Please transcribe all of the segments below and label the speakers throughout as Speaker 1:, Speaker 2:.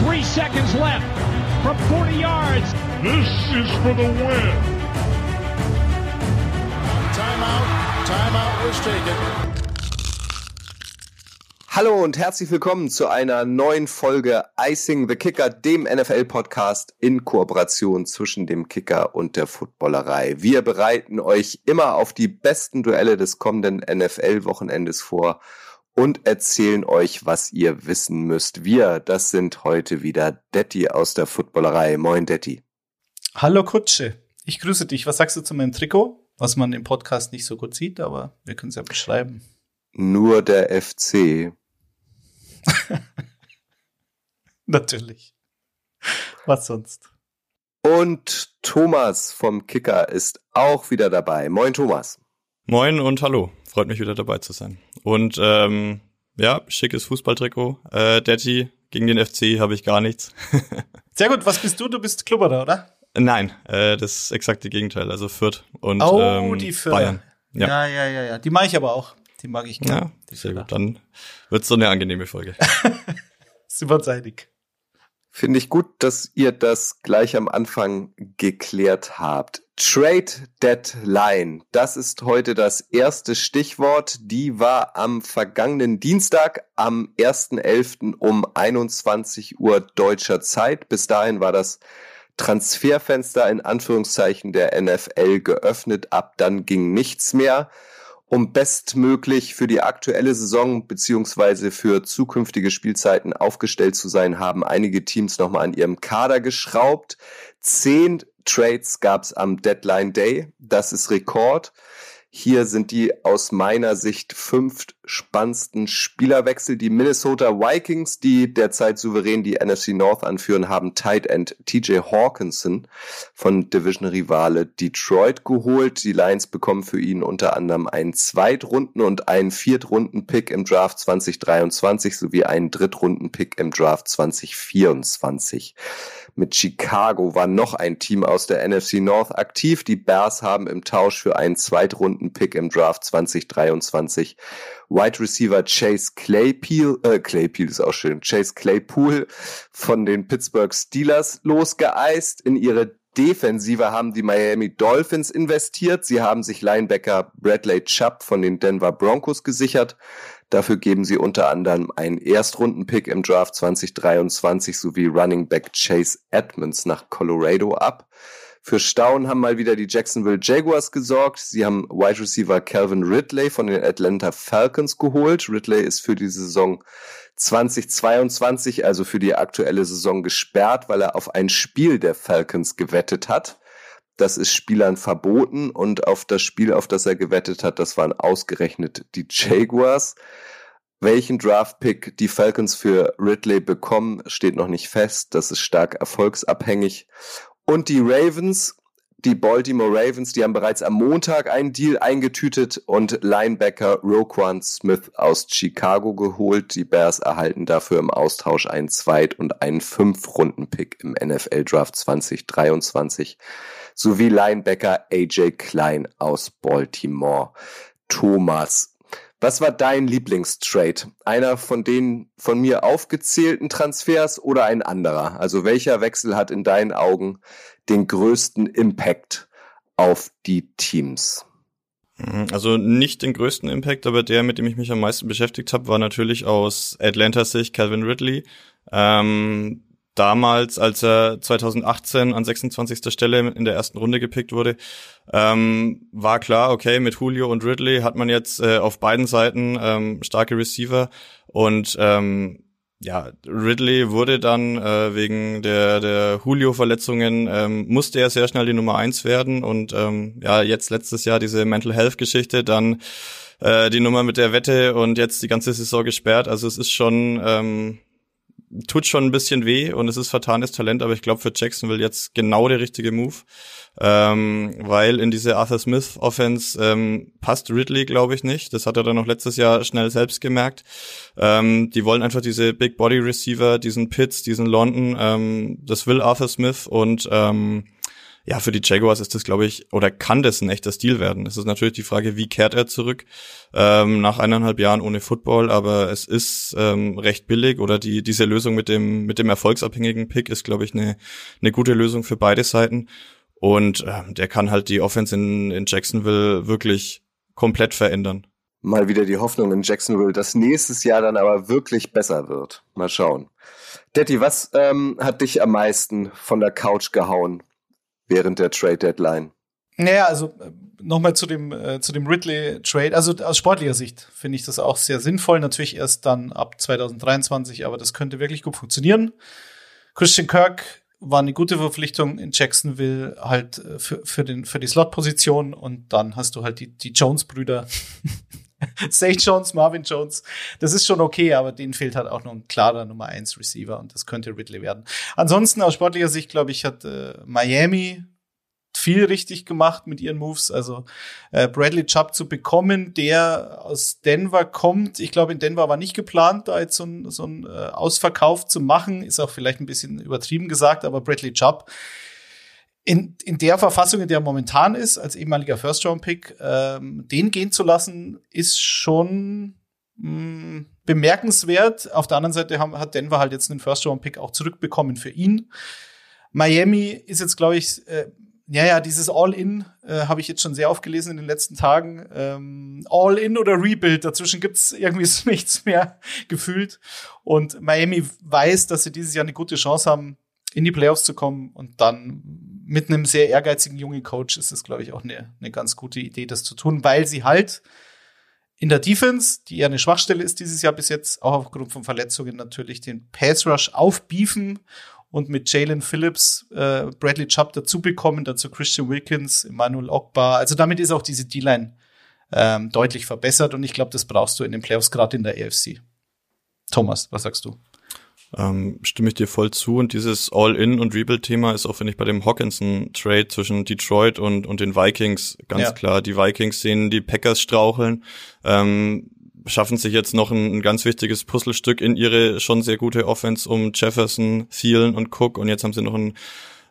Speaker 1: Three seconds left from 40 yards.
Speaker 2: This is for the win.
Speaker 3: Timeout. Timeout was taken.
Speaker 4: Hallo und herzlich willkommen zu einer neuen Folge Icing the Kicker, dem NFL-Podcast in Kooperation zwischen dem Kicker und der Footballerei. Wir bereiten euch immer auf die besten Duelle des kommenden NFL-Wochenendes vor und erzählen euch, was ihr wissen müsst. Wir, das sind heute wieder Detti aus der Footballerei. Moin, Detti.
Speaker 5: Hallo Kutsche. Ich grüße dich. Was sagst du zu meinem Trikot? Was man im Podcast nicht so gut sieht, aber wir können es ja beschreiben.
Speaker 4: Nur der FC.
Speaker 5: Natürlich. Was sonst?
Speaker 4: Und Thomas vom Kicker ist auch wieder dabei. Moin, Thomas.
Speaker 6: Moin und hallo. Freut mich wieder dabei zu sein. Und ähm, ja, schickes Fußballtrikot. Äh, Daddy, gegen den FC habe ich gar nichts.
Speaker 5: Sehr gut. Was bist du? Du bist Klubberer, oder?
Speaker 6: Nein, äh, das exakte Gegenteil. Also Fürth und
Speaker 5: oh,
Speaker 6: ähm,
Speaker 5: die Fürth.
Speaker 6: Bayern.
Speaker 5: Ja. ja, ja, ja, ja. Die mag ich aber auch. Die mag ich gerne.
Speaker 6: Ja, sehr gut. Dann wird's so eine angenehme Folge.
Speaker 5: Einig.
Speaker 4: Finde ich gut, dass ihr das gleich am Anfang geklärt habt. Trade Deadline, das ist heute das erste Stichwort. Die war am vergangenen Dienstag, am 1.11. um 21 Uhr deutscher Zeit. Bis dahin war das Transferfenster in Anführungszeichen der NFL geöffnet. Ab dann ging nichts mehr um bestmöglich für die aktuelle Saison beziehungsweise für zukünftige Spielzeiten aufgestellt zu sein, haben einige Teams nochmal an ihrem Kader geschraubt. Zehn Trades gab es am Deadline Day. Das ist Rekord. Hier sind die aus meiner Sicht fünf spannendsten Spielerwechsel. Die Minnesota Vikings, die derzeit souverän die NFC North anführen, haben Tight End TJ Hawkinson von Division-Rivale Detroit geholt. Die Lions bekommen für ihn unter anderem einen Zweitrunden- und einen Viertrunden-Pick im Draft 2023 sowie einen Drittrunden-Pick im Draft 2024. Mit Chicago war noch ein Team aus der NFC North aktiv. Die Bears haben im Tausch für einen Zweitrunden-Pick im Draft 2023 Wide Receiver Chase Claypool, äh, Claypool ist auch schön, Chase Claypool von den Pittsburgh Steelers losgeeist. In ihre Defensive haben die Miami Dolphins investiert. Sie haben sich Linebacker Bradley Chubb von den Denver Broncos gesichert. Dafür geben sie unter anderem einen Erstrundenpick im Draft 2023 sowie Running Back Chase Edmonds nach Colorado ab. Für Staunen haben mal wieder die Jacksonville Jaguars gesorgt. Sie haben Wide Receiver Calvin Ridley von den Atlanta Falcons geholt. Ridley ist für die Saison 2022, also für die aktuelle Saison gesperrt, weil er auf ein Spiel der Falcons gewettet hat. Das ist Spielern verboten und auf das Spiel, auf das er gewettet hat, das waren ausgerechnet die Jaguars. Welchen Draftpick die Falcons für Ridley bekommen, steht noch nicht fest. Das ist stark erfolgsabhängig. Und die Ravens, die Baltimore Ravens, die haben bereits am Montag einen Deal eingetütet und Linebacker Roquan Smith aus Chicago geholt. Die Bears erhalten dafür im Austausch einen Zweit- und einen Fünf-Runden-Pick im NFL-Draft 2023 sowie Linebacker AJ Klein aus Baltimore. Thomas, was war dein Lieblingstrade? Einer von den von mir aufgezählten Transfers oder ein anderer? Also welcher Wechsel hat in deinen Augen den größten Impact auf die Teams?
Speaker 6: Also nicht den größten Impact, aber der, mit dem ich mich am meisten beschäftigt habe, war natürlich aus Atlantas Sicht Calvin Ridley. Ähm, damals, als er 2018 an 26. Stelle in der ersten Runde gepickt wurde, ähm, war klar, okay, mit Julio und Ridley hat man jetzt äh, auf beiden Seiten ähm, starke Receiver und ähm, ja, Ridley wurde dann äh, wegen der, der Julio-Verletzungen, ähm, musste er sehr schnell die Nummer eins werden und ähm, ja, jetzt letztes Jahr diese Mental Health-Geschichte, dann äh, die Nummer mit der Wette und jetzt die ganze Saison gesperrt. Also es ist schon ähm, tut schon ein bisschen weh und es ist vertanes Talent, aber ich glaube für Jacksonville jetzt genau der richtige Move, ähm, weil in diese Arthur Smith Offense ähm, passt Ridley, glaube ich nicht. Das hat er dann noch letztes Jahr schnell selbst gemerkt. Ähm, die wollen einfach diese Big Body Receiver, diesen Pitts, diesen London. Ähm, das will Arthur Smith und ähm, ja, für die Jaguars ist das, glaube ich, oder kann das ein echter Stil werden. Es ist natürlich die Frage, wie kehrt er zurück ähm, nach eineinhalb Jahren ohne Football, aber es ist ähm, recht billig oder die diese Lösung mit dem mit dem erfolgsabhängigen Pick ist, glaube ich, eine eine gute Lösung für beide Seiten. Und ähm, der kann halt die Offense in, in Jacksonville wirklich komplett verändern.
Speaker 4: Mal wieder die Hoffnung in Jacksonville, dass nächstes Jahr dann aber wirklich besser wird. Mal schauen. Detti, was ähm, hat dich am meisten von der Couch gehauen während der Trade Deadline?
Speaker 5: Naja, also äh, nochmal zu dem, äh, zu dem Ridley-Trade. Also aus sportlicher Sicht finde ich das auch sehr sinnvoll. Natürlich erst dann ab 2023, aber das könnte wirklich gut funktionieren. Christian Kirk war eine gute Verpflichtung in Jacksonville halt äh, für, für, den, für die Slot-Position und dann hast du halt die, die Jones-Brüder. Zay Jones, Marvin Jones. Das ist schon okay, aber denen fehlt halt auch noch ein klarer Nummer 1 Receiver und das könnte Ridley werden. Ansonsten aus sportlicher Sicht, glaube ich, hat äh, Miami viel richtig gemacht mit ihren Moves. Also äh, Bradley Chubb zu bekommen, der aus Denver kommt. Ich glaube, in Denver war nicht geplant, da jetzt so ein, so ein äh, Ausverkauf zu machen. Ist auch vielleicht ein bisschen übertrieben gesagt, aber Bradley Chubb in, in der Verfassung, in der er momentan ist, als ehemaliger First-Round-Pick, ähm, den gehen zu lassen, ist schon mh, mm, bemerkenswert. Auf der anderen Seite haben, hat Denver halt jetzt einen First-Round-Pick auch zurückbekommen für ihn. Miami ist jetzt, glaube ich, äh, ja, ja, dieses All-In äh, habe ich jetzt schon sehr oft gelesen in den letzten Tagen. Ähm, All-In oder Rebuild, dazwischen gibt's irgendwie nichts mehr gefühlt. Und Miami weiß, dass sie dieses Jahr eine gute Chance haben, in die Playoffs zu kommen. Und dann mit einem sehr ehrgeizigen jungen Coach ist es, glaube ich, auch eine, eine ganz gute Idee, das zu tun, weil sie halt in der Defense, die eher eine Schwachstelle ist dieses Jahr bis jetzt, auch aufgrund von Verletzungen natürlich den Pass Rush aufbiefen und mit Jalen Phillips, äh, Bradley Chubb dazu bekommen, dazu Christian Wilkins, Emmanuel Ogbar. Also damit ist auch diese D-Line ähm, deutlich verbessert und ich glaube, das brauchst du in den Playoffs gerade in der AFC. Thomas, was sagst du?
Speaker 6: Ähm, stimme ich dir voll zu und dieses All-In und Rebuild-Thema ist auch, finde ich, bei dem Hawkinson-Trade zwischen Detroit und, und den Vikings ganz ja. klar. Die Vikings sehen die Packers straucheln. Ähm, schaffen sich jetzt noch ein, ein, ganz wichtiges Puzzlestück in ihre schon sehr gute Offense um Jefferson, Thielen und Cook und jetzt haben sie noch einen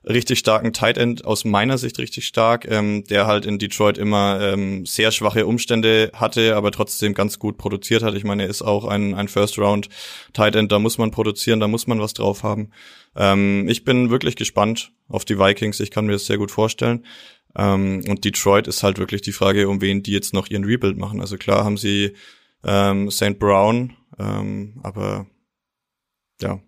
Speaker 6: richtig starken Tight End, aus meiner Sicht richtig stark, ähm, der halt in Detroit immer ähm, sehr schwache Umstände hatte, aber trotzdem ganz gut produziert hat. Ich meine, er ist auch ein, ein First Round Tight End, da muss man produzieren, da muss man was drauf haben. Ähm, ich bin wirklich gespannt auf die Vikings, ich kann mir das sehr gut vorstellen. Ähm, und Detroit ist halt wirklich die Frage, um wen die jetzt noch ihren Rebuild machen. Also klar haben sie ähm, St. Brown, ähm, aber ja.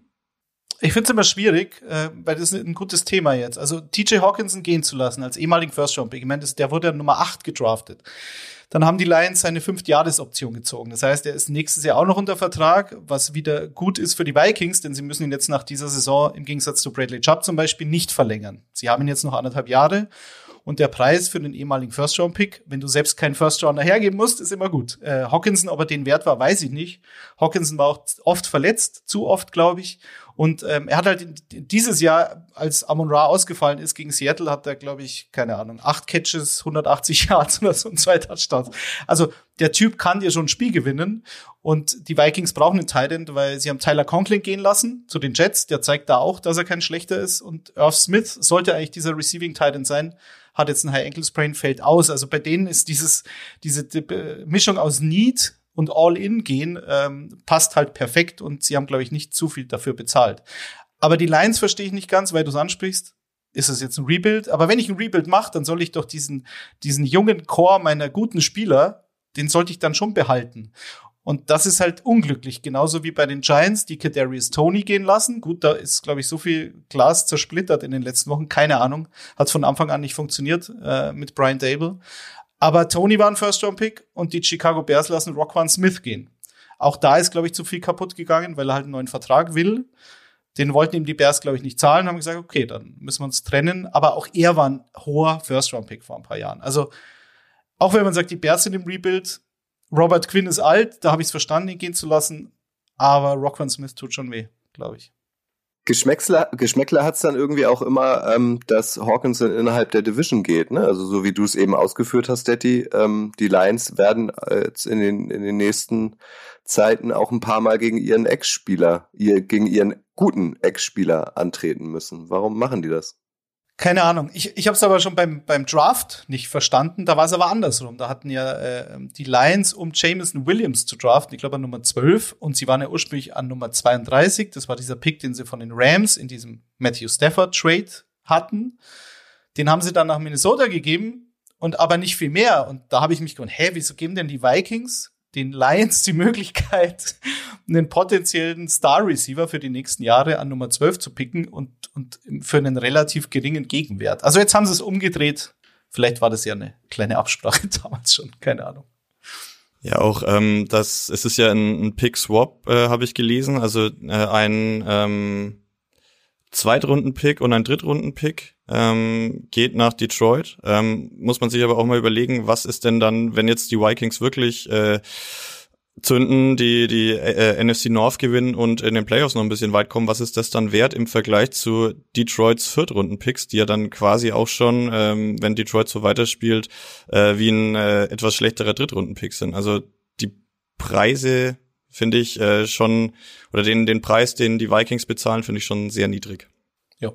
Speaker 5: Ich finde es immer schwierig, äh, weil das ist ein gutes Thema jetzt. Also TJ Hawkinson gehen zu lassen als ehemaligen First Round Pick. Ich meine, der wurde ja Nummer 8 gedraftet. Dann haben die Lions seine Fünft-Jahres-Option gezogen. Das heißt, er ist nächstes Jahr auch noch unter Vertrag, was wieder gut ist für die Vikings, denn sie müssen ihn jetzt nach dieser Saison im Gegensatz zu Bradley Chubb zum Beispiel nicht verlängern. Sie haben ihn jetzt noch anderthalb Jahre und der Preis für den ehemaligen First-Round-Pick, wenn du selbst keinen First-Rounder hergeben musst, ist immer gut. Äh, Hawkinson, ob er den wert war, weiß ich nicht. Hawkinson war auch oft verletzt, zu oft, glaube ich. Und ähm, er hat halt dieses Jahr, als Amon Ra ausgefallen ist gegen Seattle, hat er, glaube ich, keine Ahnung, acht Catches, 180 Yards oder so und zwei Touchdowns. Also der Typ kann dir schon ein Spiel gewinnen. Und die Vikings brauchen einen Titan, weil sie haben Tyler Conklin gehen lassen zu den Jets. Der zeigt da auch, dass er kein schlechter ist. Und Irv Smith sollte eigentlich dieser Receiving Titan sein hat jetzt ein High Ankle Sprain, fällt aus. Also bei denen ist dieses, diese Mischung aus Need und All-In gehen ähm, passt halt perfekt und sie haben, glaube ich, nicht zu viel dafür bezahlt. Aber die Lines verstehe ich nicht ganz, weil du es ansprichst. Ist es jetzt ein Rebuild? Aber wenn ich ein Rebuild mache, dann soll ich doch diesen, diesen jungen Core meiner guten Spieler, den sollte ich dann schon behalten. Und das ist halt unglücklich, genauso wie bei den Giants, die Kadarius Tony gehen lassen. Gut, da ist, glaube ich, so viel Glas zersplittert in den letzten Wochen. Keine Ahnung, hat von Anfang an nicht funktioniert äh, mit Brian Dable. Aber Tony war ein First-Round-Pick und die Chicago Bears lassen Rockwan Smith gehen. Auch da ist, glaube ich, zu viel kaputt gegangen, weil er halt einen neuen Vertrag will. Den wollten ihm die Bears, glaube ich, nicht zahlen, haben gesagt, okay, dann müssen wir uns trennen. Aber auch er war ein hoher First-Round-Pick vor ein paar Jahren. Also, auch wenn man sagt, die Bears sind im Rebuild, Robert Quinn ist alt, da habe ich es verstanden, ihn gehen zu lassen. Aber Rockwan Smith tut schon weh, glaube ich.
Speaker 4: Geschmäckler, Geschmäckler hat es dann irgendwie auch immer, ähm, dass Hawkins innerhalb der Division geht. Ne? Also so wie du es eben ausgeführt hast, Detti, ähm, die Lions werden äh, jetzt in den, in den nächsten Zeiten auch ein paar Mal gegen ihren Ex-Spieler, ihr, gegen ihren guten Ex-Spieler antreten müssen. Warum machen die das?
Speaker 5: Keine Ahnung. Ich, ich habe es aber schon beim, beim Draft nicht verstanden. Da war es aber andersrum. Da hatten ja äh, die Lions, um Jameson Williams zu draften, ich glaube an Nummer 12. Und sie waren ja ursprünglich an Nummer 32. Das war dieser Pick, den sie von den Rams in diesem Matthew Stafford Trade hatten. Den haben sie dann nach Minnesota gegeben und aber nicht viel mehr. Und da habe ich mich gewundert, hä, wieso geben denn die Vikings den Lions die Möglichkeit, einen potenziellen Star-Receiver für die nächsten Jahre an Nummer 12 zu picken und, und für einen relativ geringen Gegenwert. Also jetzt haben sie es umgedreht. Vielleicht war das ja eine kleine Absprache damals schon, keine Ahnung.
Speaker 6: Ja, auch ähm, das, es ist ja ein, ein Pick-Swap, äh, habe ich gelesen. Also äh, ein ähm, Zweitrunden-Pick und ein Drittrunden-Pick ähm, geht nach Detroit. Ähm, muss man sich aber auch mal überlegen, was ist denn dann, wenn jetzt die Vikings wirklich äh, zünden, die die äh, NFC North gewinnen und in den Playoffs noch ein bisschen weit kommen, was ist das dann wert im Vergleich zu Detroits Viertrunden-Picks, die ja dann quasi auch schon, ähm, wenn Detroit so weiterspielt, äh, wie ein äh, etwas schlechterer Drittrunden-Pick sind. Also die Preise finde ich äh, schon, oder den, den Preis, den die Vikings bezahlen, finde ich schon sehr niedrig.
Speaker 5: Ja.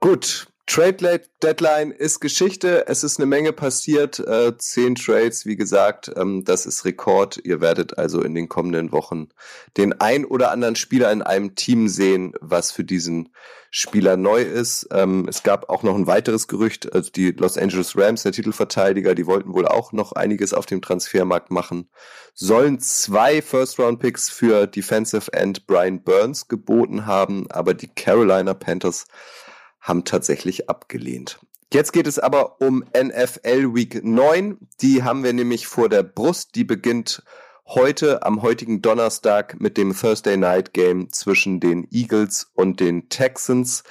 Speaker 4: Gut. Trade Deadline ist Geschichte. Es ist eine Menge passiert. Äh, zehn Trades, wie gesagt, ähm, das ist Rekord. Ihr werdet also in den kommenden Wochen den ein oder anderen Spieler in einem Team sehen, was für diesen Spieler neu ist. Ähm, es gab auch noch ein weiteres Gerücht, also die Los Angeles Rams, der Titelverteidiger, die wollten wohl auch noch einiges auf dem Transfermarkt machen, sollen zwei First-Round-Picks für Defensive End Brian Burns geboten haben, aber die Carolina Panthers haben tatsächlich abgelehnt. Jetzt geht es aber um NFL Week 9. Die haben wir nämlich vor der Brust. Die beginnt heute am heutigen Donnerstag mit dem Thursday Night Game zwischen den Eagles und den Texans.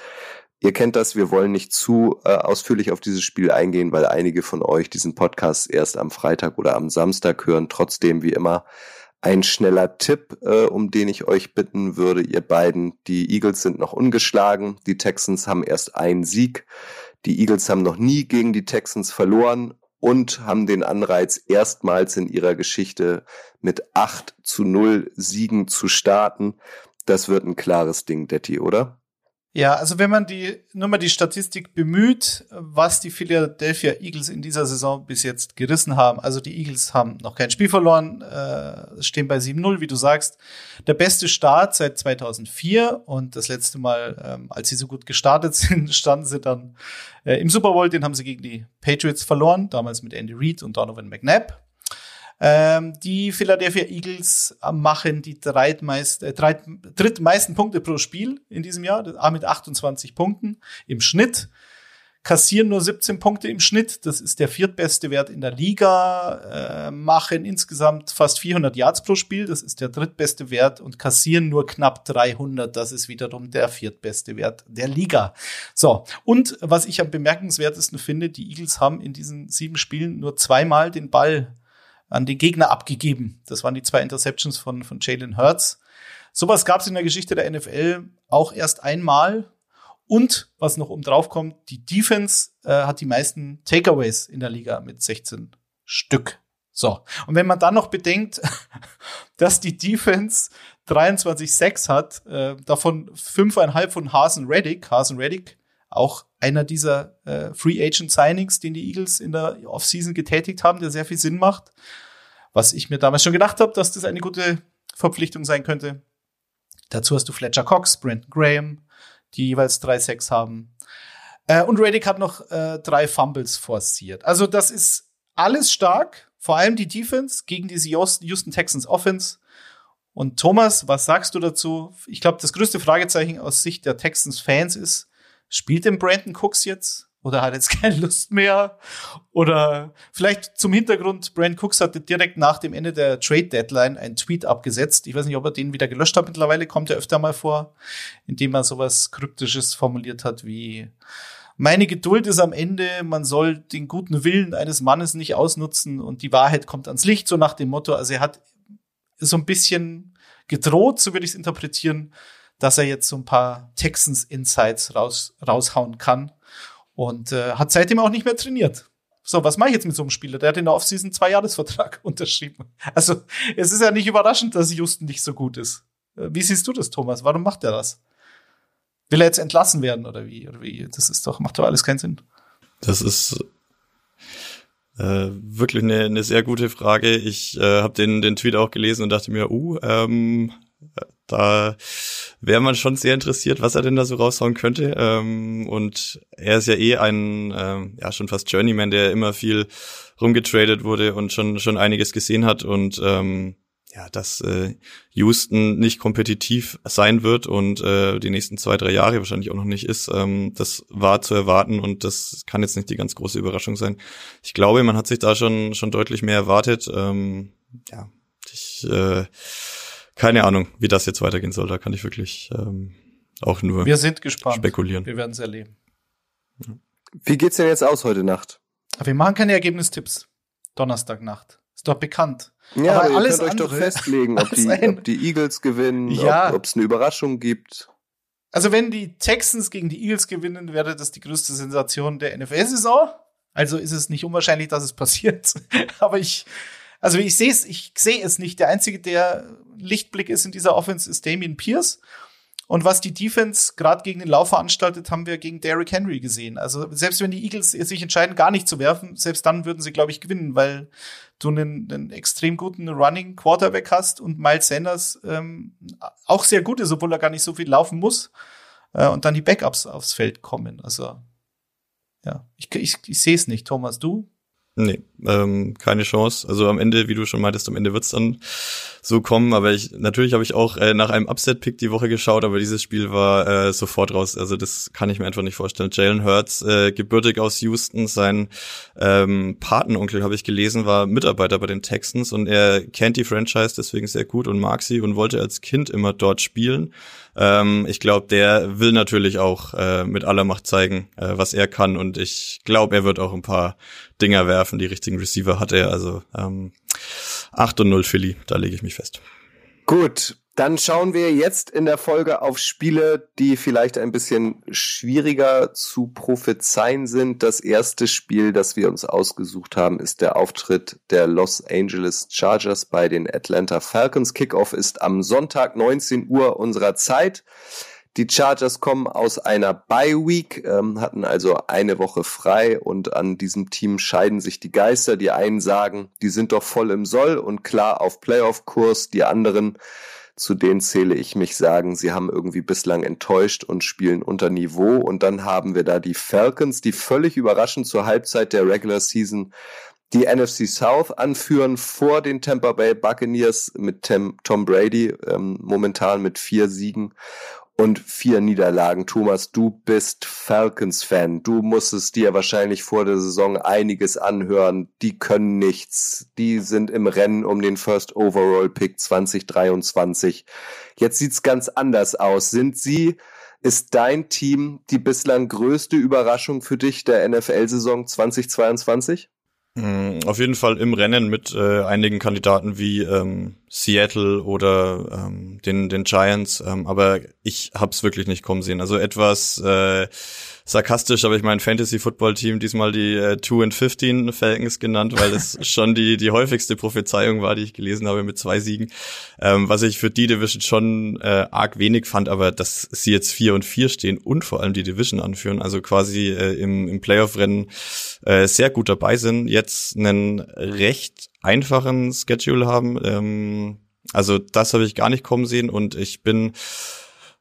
Speaker 4: Ihr kennt das, wir wollen nicht zu äh, ausführlich auf dieses Spiel eingehen, weil einige von euch diesen Podcast erst am Freitag oder am Samstag hören. Trotzdem, wie immer, ein schneller Tipp, äh, um den ich euch bitten würde, ihr beiden. Die Eagles sind noch ungeschlagen, die Texans haben erst einen Sieg. Die Eagles haben noch nie gegen die Texans verloren und haben den Anreiz, erstmals in ihrer Geschichte mit 8 zu 0 Siegen zu starten. Das wird ein klares Ding, Detti, oder?
Speaker 5: Ja, also wenn man die nur mal die Statistik bemüht, was die Philadelphia Eagles in dieser Saison bis jetzt gerissen haben. Also die Eagles haben noch kein Spiel verloren, äh, stehen bei 7-0, wie du sagst. Der beste Start seit 2004 und das letzte Mal, ähm, als sie so gut gestartet sind, standen sie dann äh, im Super Bowl. Den haben sie gegen die Patriots verloren, damals mit Andy Reid und Donovan McNabb. Ähm, die Philadelphia Eagles machen die drittmeist, äh, dreit, drittmeisten Punkte pro Spiel in diesem Jahr, mit 28 Punkten im Schnitt. Kassieren nur 17 Punkte im Schnitt, das ist der viertbeste Wert in der Liga, äh, machen insgesamt fast 400 Yards pro Spiel, das ist der drittbeste Wert und kassieren nur knapp 300, das ist wiederum der viertbeste Wert der Liga. So, und was ich am bemerkenswertesten finde, die Eagles haben in diesen sieben Spielen nur zweimal den Ball an den Gegner abgegeben. Das waren die zwei Interceptions von, von Jalen Hurts. Sowas gab es in der Geschichte der NFL auch erst einmal. Und was noch oben drauf kommt, die Defense äh, hat die meisten Takeaways in der Liga mit 16 Stück. So. Und wenn man dann noch bedenkt, dass die Defense 23-6 hat, äh, davon fünfeinhalb von Hasen Reddick, Hasen Reddick, auch einer dieser äh, Free Agent Signings, den die Eagles in der Offseason getätigt haben, der sehr viel Sinn macht. Was ich mir damals schon gedacht habe, dass das eine gute Verpflichtung sein könnte. Dazu hast du Fletcher Cox, Brandon Graham, die jeweils drei Sacks haben. Äh, und Reddick hat noch äh, drei Fumbles forciert. Also das ist alles stark, vor allem die Defense gegen diese Houston Texans Offense. Und Thomas, was sagst du dazu? Ich glaube, das größte Fragezeichen aus Sicht der Texans Fans ist, spielt denn Brandon Cooks jetzt? Oder hat jetzt keine Lust mehr? Oder vielleicht zum Hintergrund, Brandon Cooks hatte direkt nach dem Ende der Trade Deadline einen Tweet abgesetzt. Ich weiß nicht, ob er den wieder gelöscht hat mittlerweile, kommt er öfter mal vor, indem er sowas Kryptisches formuliert hat wie meine Geduld ist am Ende, man soll den guten Willen eines Mannes nicht ausnutzen und die Wahrheit kommt ans Licht, so nach dem Motto. Also er hat so ein bisschen gedroht, so würde ich es interpretieren, dass er jetzt so ein paar Texans Insights raus, raushauen kann und äh, hat seitdem auch nicht mehr trainiert. So, was mache ich jetzt mit so einem Spieler? Der hat in der Offseason zwei Jahresvertrag unterschrieben. Also, es ist ja nicht überraschend, dass Houston nicht so gut ist. Äh, wie siehst du das, Thomas? Warum macht er das? Will er jetzt entlassen werden oder wie? Oder wie? Das ist doch, macht doch alles keinen Sinn.
Speaker 6: Das ist äh, wirklich eine, eine sehr gute Frage. Ich äh, habe den, den Tweet auch gelesen und dachte mir, uh, ähm, da wäre man schon sehr interessiert, was er denn da so raushauen könnte. Ähm, und er ist ja eh ein, ähm, ja, schon fast Journeyman, der immer viel rumgetradet wurde und schon, schon einiges gesehen hat und ähm, ja, dass äh, Houston nicht kompetitiv sein wird und äh, die nächsten zwei, drei Jahre wahrscheinlich auch noch nicht ist, ähm, das war zu erwarten und das kann jetzt nicht die ganz große Überraschung sein. Ich glaube, man hat sich da schon, schon deutlich mehr erwartet. Ähm, ja, ich äh, keine Ahnung, wie das jetzt weitergehen soll. Da kann ich wirklich ähm, auch nur
Speaker 5: Wir sind gespannt.
Speaker 6: spekulieren.
Speaker 5: Wir werden es erleben.
Speaker 4: Wie geht's denn jetzt aus heute Nacht?
Speaker 5: Wir machen keine Ergebnistipps. Donnerstagnacht. Ist doch bekannt.
Speaker 4: Ja,
Speaker 5: Aber
Speaker 4: aber ihr
Speaker 5: alles
Speaker 4: könnt euch doch festlegen, ob die, ob die Eagles gewinnen,
Speaker 5: Ja.
Speaker 4: ob es eine Überraschung gibt.
Speaker 5: Also wenn die Texans gegen die Eagles gewinnen, wäre das die größte Sensation der NFL-Saison. Also ist es nicht unwahrscheinlich, dass es passiert. Aber ich, also ich sehe es, ich sehe es nicht. Der einzige, der Lichtblick ist in dieser Offense, ist Damian Pierce. Und was die Defense gerade gegen den Lauf veranstaltet, haben wir gegen Derrick Henry gesehen. Also selbst wenn die Eagles sich entscheiden, gar nicht zu werfen, selbst dann würden sie, glaube ich, gewinnen, weil du einen, einen extrem guten Running Quarterback hast und Miles Sanders ähm, auch sehr gut ist, obwohl er gar nicht so viel laufen muss. Äh, und dann die Backups aufs Feld kommen. Also ja, ich, ich, ich sehe es nicht. Thomas, du?
Speaker 6: Nee, ähm, keine Chance. Also am Ende, wie du schon meintest, am Ende wird's dann so kommen. Aber ich natürlich habe ich auch äh, nach einem Upset-Pick die Woche geschaut, aber dieses Spiel war äh, sofort raus. Also das kann ich mir einfach nicht vorstellen. Jalen Hurts, äh, gebürtig aus Houston, sein ähm, Patenonkel, habe ich gelesen, war Mitarbeiter bei den Texans und er kennt die Franchise deswegen sehr gut und mag sie und wollte als Kind immer dort spielen. Ähm, ich glaube, der will natürlich auch äh, mit aller Macht zeigen, äh, was er kann und ich glaube, er wird auch ein paar Dinger werfen. Die richtigen Receiver hat er. Also ähm, 8 und 0 Philly, da lege ich mich fest.
Speaker 4: Gut, dann schauen wir jetzt in der Folge auf Spiele, die vielleicht ein bisschen schwieriger zu prophezeien sind. Das erste Spiel, das wir uns ausgesucht haben, ist der Auftritt der Los Angeles Chargers bei den Atlanta Falcons. Kickoff ist am Sonntag 19 Uhr unserer Zeit. Die Chargers kommen aus einer Bye Week, ähm, hatten also eine Woche frei und an diesem Team scheiden sich die Geister. Die einen sagen, die sind doch voll im Soll und klar auf Playoff-Kurs. Die anderen, zu denen zähle ich mich, sagen, sie haben irgendwie bislang enttäuscht und spielen unter Niveau. Und dann haben wir da die Falcons, die völlig überraschend zur Halbzeit der Regular Season die NFC South anführen vor den Tampa Bay Buccaneers mit Tem Tom Brady, ähm, momentan mit vier Siegen und vier Niederlagen. Thomas, du bist Falcons-Fan. Du musstest dir wahrscheinlich vor der Saison einiges anhören. Die können nichts. Die sind im Rennen um den First Overall Pick 2023. Jetzt sieht's ganz anders aus. Sind sie, ist dein Team die bislang größte Überraschung für dich der NFL-Saison 2022?
Speaker 6: Mm, Auf jeden Fall im Rennen mit äh, einigen Kandidaten wie ähm, Seattle oder ähm, den, den Giants, ähm, aber ich hab's wirklich nicht kommen sehen. Also etwas äh, sarkastisch, aber ich mein Fantasy-Football-Team diesmal die äh, 2 and 15 Falcons genannt, weil es schon die, die häufigste Prophezeiung war, die ich gelesen habe mit zwei Siegen. Ähm, was ich für die Division schon äh, arg wenig fand, aber dass sie jetzt 4 und 4 stehen und vor allem die Division anführen, also quasi äh, im, im Playoff-Rennen äh, sehr gut dabei sind, jetzt einen recht einfachen Schedule haben. Ähm, also das habe ich gar nicht kommen sehen und ich bin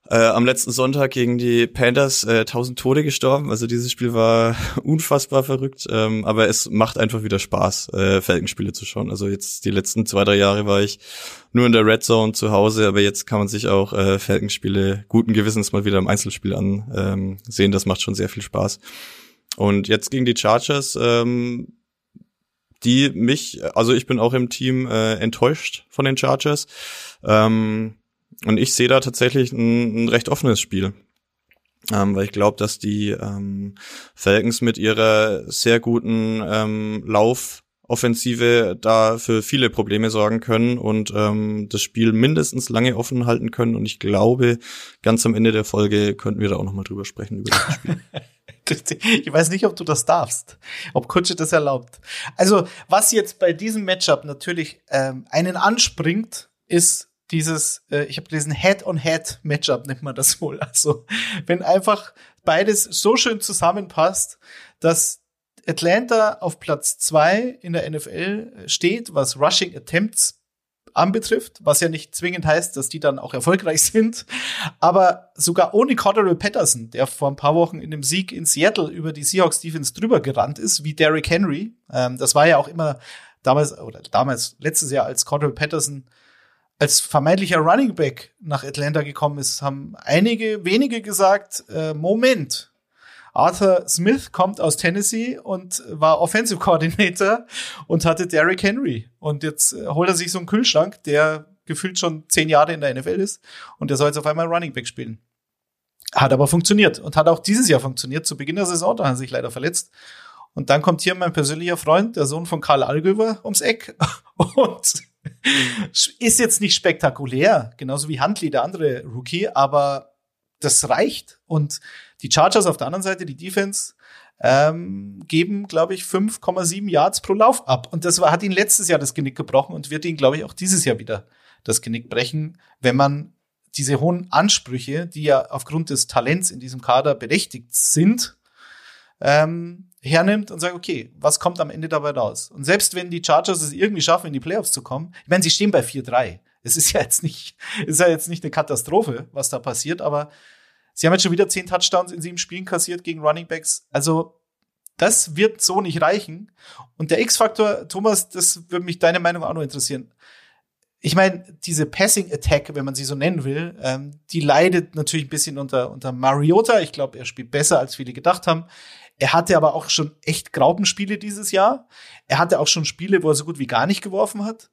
Speaker 6: äh, am letzten Sonntag gegen die Panthers äh, 1000 Tode gestorben. Also dieses Spiel war unfassbar verrückt, ähm, aber es macht einfach wieder Spaß, äh, Falcon-Spiele zu schauen. Also jetzt die letzten zwei, drei Jahre war ich nur in der Red Zone zu Hause, aber jetzt kann man sich auch äh, Falcon-Spiele guten Gewissens mal wieder im Einzelspiel ansehen. Ähm, sehen. das macht schon sehr viel Spaß. Und jetzt gegen die Chargers, ähm, die mich, also ich bin auch im Team äh, enttäuscht von den Chargers. Ähm, und ich sehe da tatsächlich ein, ein recht offenes Spiel. Ähm, weil ich glaube, dass die ähm, Falcons mit ihrer sehr guten ähm, Laufoffensive da für viele Probleme sorgen können und ähm, das Spiel mindestens lange offen halten können. Und ich glaube, ganz am Ende der Folge könnten wir da auch nochmal drüber sprechen, über das Spiel.
Speaker 5: Ich weiß nicht, ob du das darfst, ob Kutsche das erlaubt. Also, was jetzt bei diesem Matchup natürlich ähm, einen anspringt, ist dieses, äh, ich habe gelesen, Head-on-Head-Matchup nennt man das wohl. Also wenn einfach beides so schön zusammenpasst, dass Atlanta auf Platz zwei in der NFL steht, was Rushing Attempts anbetrifft, was ja nicht zwingend heißt, dass die dann auch erfolgreich sind. Aber sogar ohne Cordero Patterson, der vor ein paar Wochen in dem Sieg in Seattle über die Seahawks Defense drüber gerannt ist, wie Derrick Henry, ähm, das war ja auch immer damals, oder damals, letztes Jahr, als Cordero Patterson als vermeintlicher Running Back nach Atlanta gekommen ist, haben einige wenige gesagt, äh, Moment, Arthur Smith kommt aus Tennessee und war Offensive Coordinator und hatte Derrick Henry. Und jetzt äh, holt er sich so einen Kühlschrank, der gefühlt schon zehn Jahre in der NFL ist und der soll jetzt auf einmal Running Back spielen. Hat aber funktioniert und hat auch dieses Jahr funktioniert. Zu Beginn der Saison, da hat er sich leider verletzt. Und dann kommt hier mein persönlicher Freund, der Sohn von Karl Allgöwer, ums Eck und ist jetzt nicht spektakulär, genauso wie Huntley, der andere Rookie, aber das reicht. Und die Chargers auf der anderen Seite, die Defense, ähm, geben, glaube ich, 5,7 Yards pro Lauf ab. Und das war, hat ihn letztes Jahr das Genick gebrochen und wird ihn, glaube ich, auch dieses Jahr wieder das Genick brechen, wenn man diese hohen Ansprüche, die ja aufgrund des Talents in diesem Kader berechtigt sind, ähm, hernimmt und sagt, okay, was kommt am Ende dabei raus? Und selbst wenn die Chargers es irgendwie schaffen, in die Playoffs zu kommen, ich meine, sie stehen bei 4-3. Es ist ja jetzt nicht, ist ja jetzt nicht eine Katastrophe, was da passiert, aber sie haben jetzt schon wieder zehn Touchdowns in sieben Spielen kassiert gegen Running Backs. Also, das wird so nicht reichen. Und der X-Faktor, Thomas, das würde mich deine Meinung auch noch interessieren. Ich meine, diese Passing Attack, wenn man sie so nennen will, ähm, die leidet natürlich ein bisschen unter, unter Mariota. Ich glaube, er spielt besser, als viele gedacht haben. Er hatte aber auch schon echt Graupenspiele dieses Jahr. Er hatte auch schon Spiele, wo er so gut wie gar nicht geworfen hat.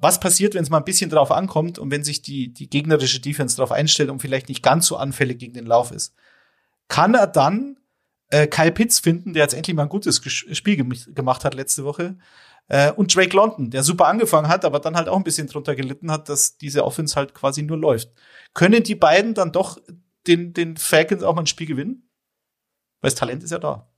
Speaker 5: Was passiert, wenn es mal ein bisschen drauf ankommt und wenn sich die, die gegnerische Defense darauf einstellt und vielleicht nicht ganz so anfällig gegen den Lauf ist? Kann er dann äh, Kyle Pitts finden, der jetzt endlich mal ein gutes Spiel gem gemacht hat letzte Woche? Äh, und Drake London, der super angefangen hat, aber dann halt auch ein bisschen drunter gelitten hat, dass diese Offense halt quasi nur läuft. Können die beiden dann doch den, den Falcons auch mal ein Spiel gewinnen? Weil das Talent ist ja da.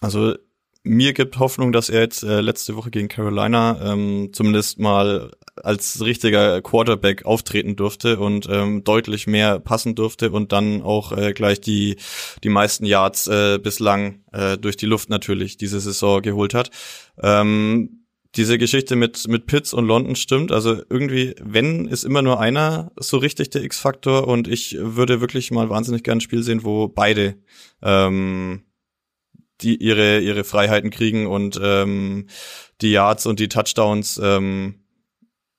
Speaker 6: Also mir gibt Hoffnung, dass er jetzt äh, letzte Woche gegen Carolina ähm, zumindest mal als richtiger Quarterback auftreten durfte und ähm, deutlich mehr passen durfte und dann auch äh, gleich die die meisten Yards äh, bislang äh, durch die Luft natürlich diese Saison geholt hat. Ähm, diese Geschichte mit mit Pitts und London stimmt. Also irgendwie, wenn ist immer nur einer so richtig der X-Faktor und ich würde wirklich mal wahnsinnig gern ein Spiel sehen, wo beide ähm, die ihre ihre Freiheiten kriegen und ähm, die Yards und die Touchdowns ähm,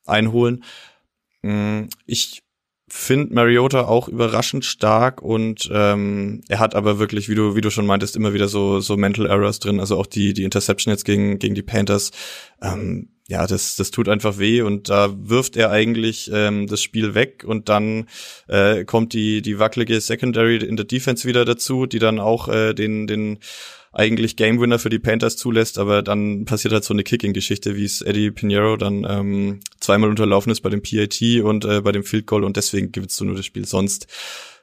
Speaker 6: einholen. Mm, ich finde Mariota auch überraschend stark und ähm, er hat aber wirklich, wie du wie du schon meintest, immer wieder so so Mental Errors drin. Also auch die die Interception jetzt gegen gegen die Panthers. Ähm, ja, das, das tut einfach weh und da wirft er eigentlich ähm, das Spiel weg und dann äh, kommt die, die wackelige Secondary in der Defense wieder dazu, die dann auch äh, den, den eigentlich Game Winner für die Panthers zulässt, aber dann passiert halt so eine Kicking-Geschichte, wie es Eddie Pinheiro dann ähm, zweimal unterlaufen ist bei dem PAT und äh, bei dem Field Goal und deswegen gewinnst du nur das Spiel. Sonst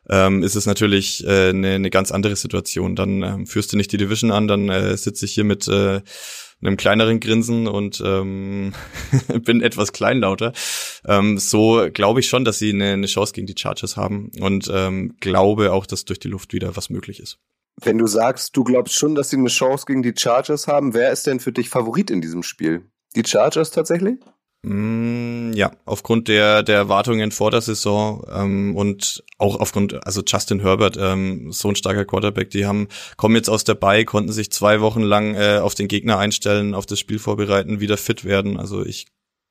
Speaker 6: ähm, ist es natürlich äh, eine, eine ganz andere Situation. Dann ähm, führst du nicht die Division an, dann äh, sitze ich hier mit äh, einem kleineren Grinsen und ähm, bin etwas kleinlauter. Ähm, so glaube ich schon, dass sie eine, eine Chance gegen die Chargers haben und ähm, glaube auch, dass durch die Luft wieder was möglich ist.
Speaker 4: Wenn du sagst, du glaubst schon, dass sie eine Chance gegen die Chargers haben, wer ist denn für dich Favorit in diesem Spiel? Die Chargers tatsächlich?
Speaker 6: Mm, ja, aufgrund der, der Erwartungen vor der Saison ähm, und auch aufgrund, also Justin Herbert, ähm, so ein starker Quarterback, die haben, kommen jetzt aus der Bay, konnten sich zwei Wochen lang äh, auf den Gegner einstellen, auf das Spiel vorbereiten, wieder fit werden. Also ich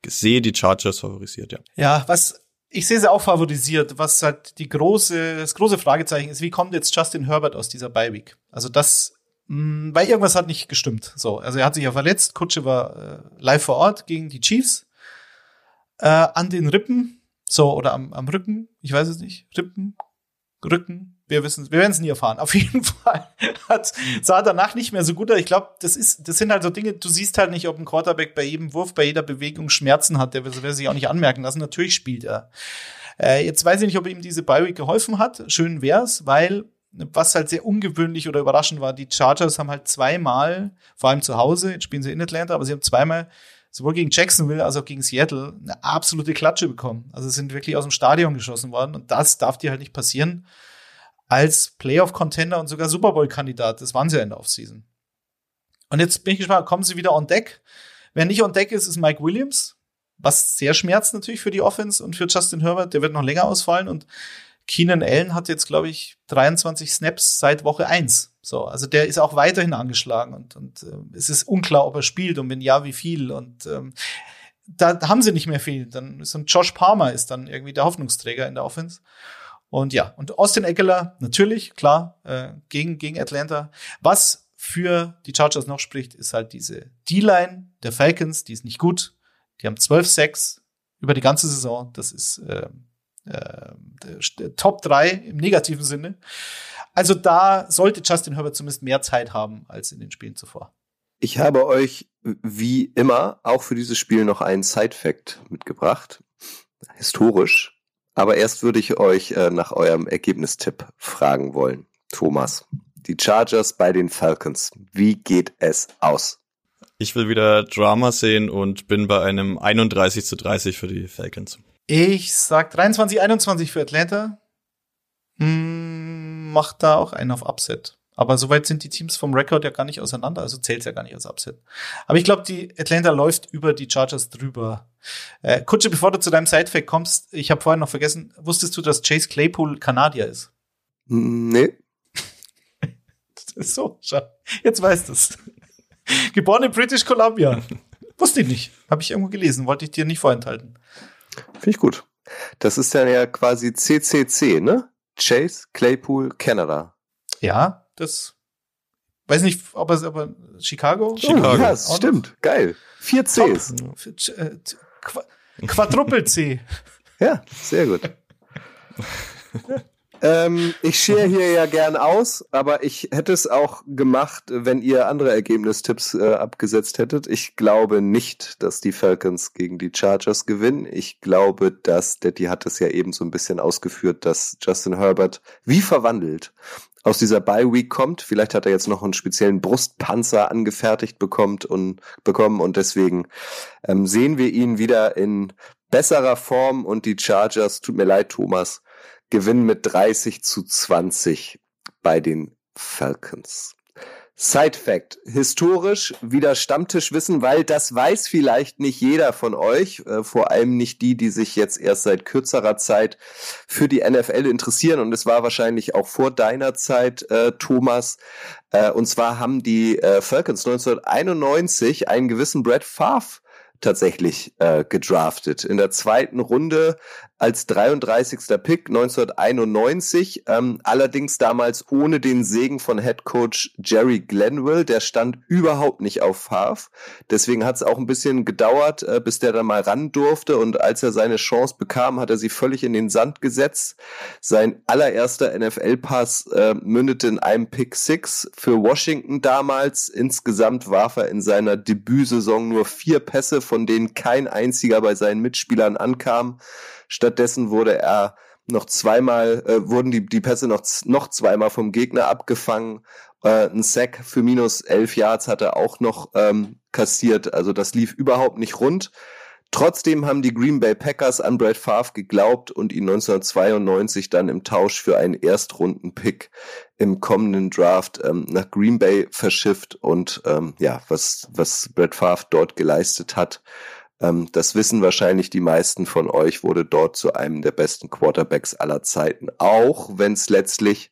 Speaker 6: sehe die Chargers favorisiert, ja.
Speaker 5: Ja, was ich sehe sie auch favorisiert. Was halt die große, das große Fragezeichen ist, wie kommt jetzt Justin Herbert aus dieser Bye-Week? Also das, mh, mm, weil irgendwas hat nicht gestimmt. So, also er hat sich ja verletzt. Kutsche war äh, live vor Ort gegen die Chiefs. Äh, an den Rippen, so, oder am, am Rücken, ich weiß es nicht, Rippen, Rücken, wir wissen, wir werden es nie erfahren. Auf jeden Fall hat, sah danach nicht mehr so gut aus. Ich glaube, das ist, das sind halt so Dinge, du siehst halt nicht, ob ein Quarterback bei jedem Wurf, bei jeder Bewegung Schmerzen hat. Der will sich auch nicht anmerken lassen. Natürlich spielt er. Äh, jetzt weiß ich nicht, ob ihm diese Bi-Week geholfen hat. Schön wär's, weil was halt sehr ungewöhnlich oder überraschend war, die Chargers haben halt zweimal, vor allem zu Hause, jetzt spielen sie in Atlanta, aber sie haben zweimal sowohl gegen Jacksonville als auch gegen Seattle eine absolute Klatsche bekommen. Also sind wirklich aus dem Stadion geschossen worden und das darf dir halt nicht passieren als Playoff-Contender und sogar Super Bowl-Kandidat. Das waren sie ja in der Offseason. Und jetzt bin ich gespannt, kommen sie wieder on deck? Wer nicht on deck ist, ist Mike Williams, was sehr schmerzt natürlich für die Offense und für Justin Herbert. Der wird noch länger ausfallen und Keenan Allen hat jetzt, glaube ich, 23 Snaps seit Woche 1. So, also der ist auch weiterhin angeschlagen und, und äh, es ist unklar, ob er spielt und wenn ja, wie viel. Und ähm, da haben sie nicht mehr viel. Dann ist ein Josh Palmer ist dann irgendwie der Hoffnungsträger in der Offense. Und ja, und Austin Eckler, natürlich, klar, äh, gegen, gegen Atlanta. Was für die Chargers noch spricht, ist halt diese D-Line der Falcons, die ist nicht gut. Die haben 12 Sacks über die ganze Saison. Das ist äh, äh, Top 3 im negativen Sinne. Also da sollte Justin Herbert zumindest mehr Zeit haben als in den Spielen zuvor.
Speaker 4: Ich habe euch wie immer auch für dieses Spiel noch einen Side-Fact mitgebracht. Historisch. Aber erst würde ich euch äh, nach eurem Ergebnistipp fragen wollen. Thomas, die Chargers bei den Falcons. Wie geht es aus?
Speaker 6: Ich will wieder Drama sehen und bin bei einem 31 zu 30 für die Falcons.
Speaker 5: Ich sag 23, 21 für Atlanta. Hm, macht da auch einen auf Upset. Aber soweit sind die Teams vom Rekord ja gar nicht auseinander, also zählt ja gar nicht als Upset. Aber ich glaube, die Atlanta läuft über die Chargers drüber. Äh, Kutsche, bevor du zu deinem Sidefact kommst, ich habe vorhin noch vergessen, wusstest du, dass Chase Claypool Kanadier ist?
Speaker 4: Nee.
Speaker 5: so, schau. Jetzt weißt du es. Geboren in British Columbia. Wusste ich nicht. Habe ich irgendwo gelesen, wollte ich dir nicht vorenthalten.
Speaker 4: Finde ich gut. Das ist dann ja quasi CCC, ne? Chase Claypool Canada.
Speaker 5: Ja, das weiß nicht, ob es aber Chicago.
Speaker 4: Chicago. Oh, ja, das stimmt. Geil. Vier Cs.
Speaker 5: Äh, Qu Quadruple C.
Speaker 4: ja, sehr gut. Ähm, ich share hier ja gern aus, aber ich hätte es auch gemacht, wenn ihr andere Ergebnistipps äh, abgesetzt hättet. Ich glaube nicht, dass die Falcons gegen die Chargers gewinnen. Ich glaube, dass, Daddy hat es ja eben so ein bisschen ausgeführt, dass Justin Herbert wie verwandelt aus dieser Bye Week kommt. Vielleicht hat er jetzt noch einen speziellen Brustpanzer angefertigt bekommt und bekommen und deswegen ähm, sehen wir ihn wieder in besserer Form und die Chargers, tut mir leid, Thomas, gewinnen mit 30 zu 20 bei den Falcons. Side Fact. Historisch wieder Stammtischwissen, weil das weiß vielleicht nicht jeder von euch, äh, vor allem nicht die, die sich jetzt erst seit kürzerer Zeit für die NFL interessieren. Und es war wahrscheinlich auch vor deiner Zeit, äh, Thomas. Äh, und zwar haben die äh, Falcons 1991 einen gewissen Brad Favre tatsächlich äh, gedraftet. In der zweiten Runde als 33. Pick 1991, ähm, allerdings damals ohne den Segen von Head Coach Jerry Glenville, der stand überhaupt nicht auf Favre. Deswegen hat es auch ein bisschen gedauert, äh, bis der dann mal ran durfte und als er seine Chance bekam, hat er sie völlig in den Sand gesetzt. Sein allererster NFL-Pass äh, mündete in einem Pick Six für Washington damals. Insgesamt warf er in seiner Debütsaison nur vier Pässe, von denen kein einziger bei seinen Mitspielern ankam. Stattdessen wurde er noch zweimal, äh, wurden die, die Pässe noch, noch zweimal vom Gegner abgefangen. Äh, ein Sack für minus elf Yards hat er auch noch ähm, kassiert. Also das lief überhaupt nicht rund. Trotzdem haben die Green Bay Packers an Brad Favre geglaubt und ihn 1992 dann im Tausch für einen Erstrunden-Pick im kommenden Draft ähm, nach Green Bay verschifft und ähm, ja, was, was Brad Favre dort geleistet hat, ähm, das wissen wahrscheinlich die meisten von euch, wurde dort zu einem der besten Quarterbacks aller Zeiten, auch wenn es letztlich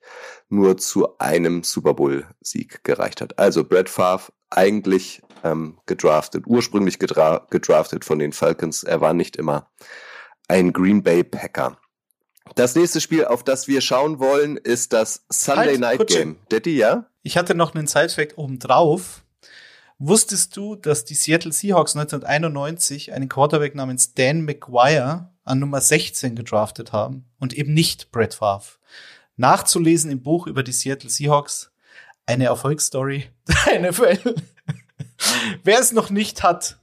Speaker 4: nur zu einem Super Bowl-Sieg gereicht hat. Also Brad Favre eigentlich ähm, gedraftet, ursprünglich gedra gedraftet von den Falcons. Er war nicht immer ein Green Bay Packer. Das nächste Spiel, auf das wir schauen wollen, ist das Sunday halt, Night Game. Daddy, ja?
Speaker 5: Ich hatte noch einen Side-Fact oben drauf. Wusstest du, dass die Seattle Seahawks 1991 einen Quarterback namens Dan McGuire an Nummer 16 gedraftet haben und eben nicht Brett Favre? Nachzulesen im Buch über die Seattle Seahawks. Eine Erfolgsstory der NFL. Wer es noch nicht hat,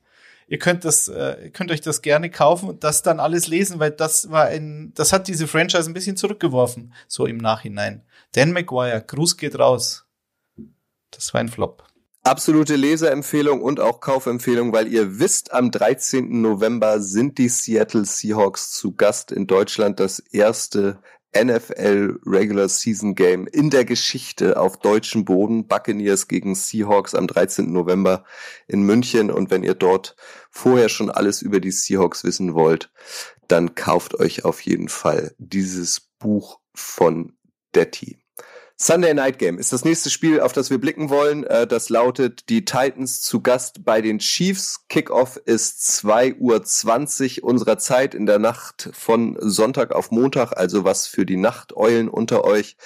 Speaker 5: ihr könnt das, äh, könnt euch das gerne kaufen und das dann alles lesen, weil das war ein, das hat diese Franchise ein bisschen zurückgeworfen, so im Nachhinein. Dan McGuire, Gruß geht raus. Das war ein Flop.
Speaker 4: Absolute Leserempfehlung und auch Kaufempfehlung, weil ihr wisst, am 13. November sind die Seattle Seahawks zu Gast in Deutschland. Das erste NFL Regular Season Game in der Geschichte auf deutschem Boden. Buccaneers gegen Seahawks am 13. November in München. Und wenn ihr dort vorher schon alles über die Seahawks wissen wollt, dann kauft euch auf jeden Fall dieses Buch von Detti. Sunday Night Game ist das nächste Spiel, auf das wir blicken wollen. Äh, das lautet die Titans zu Gast bei den Chiefs. Kickoff ist 2.20 Uhr unserer Zeit in der Nacht von Sonntag auf Montag, also was für die Nachteulen unter euch.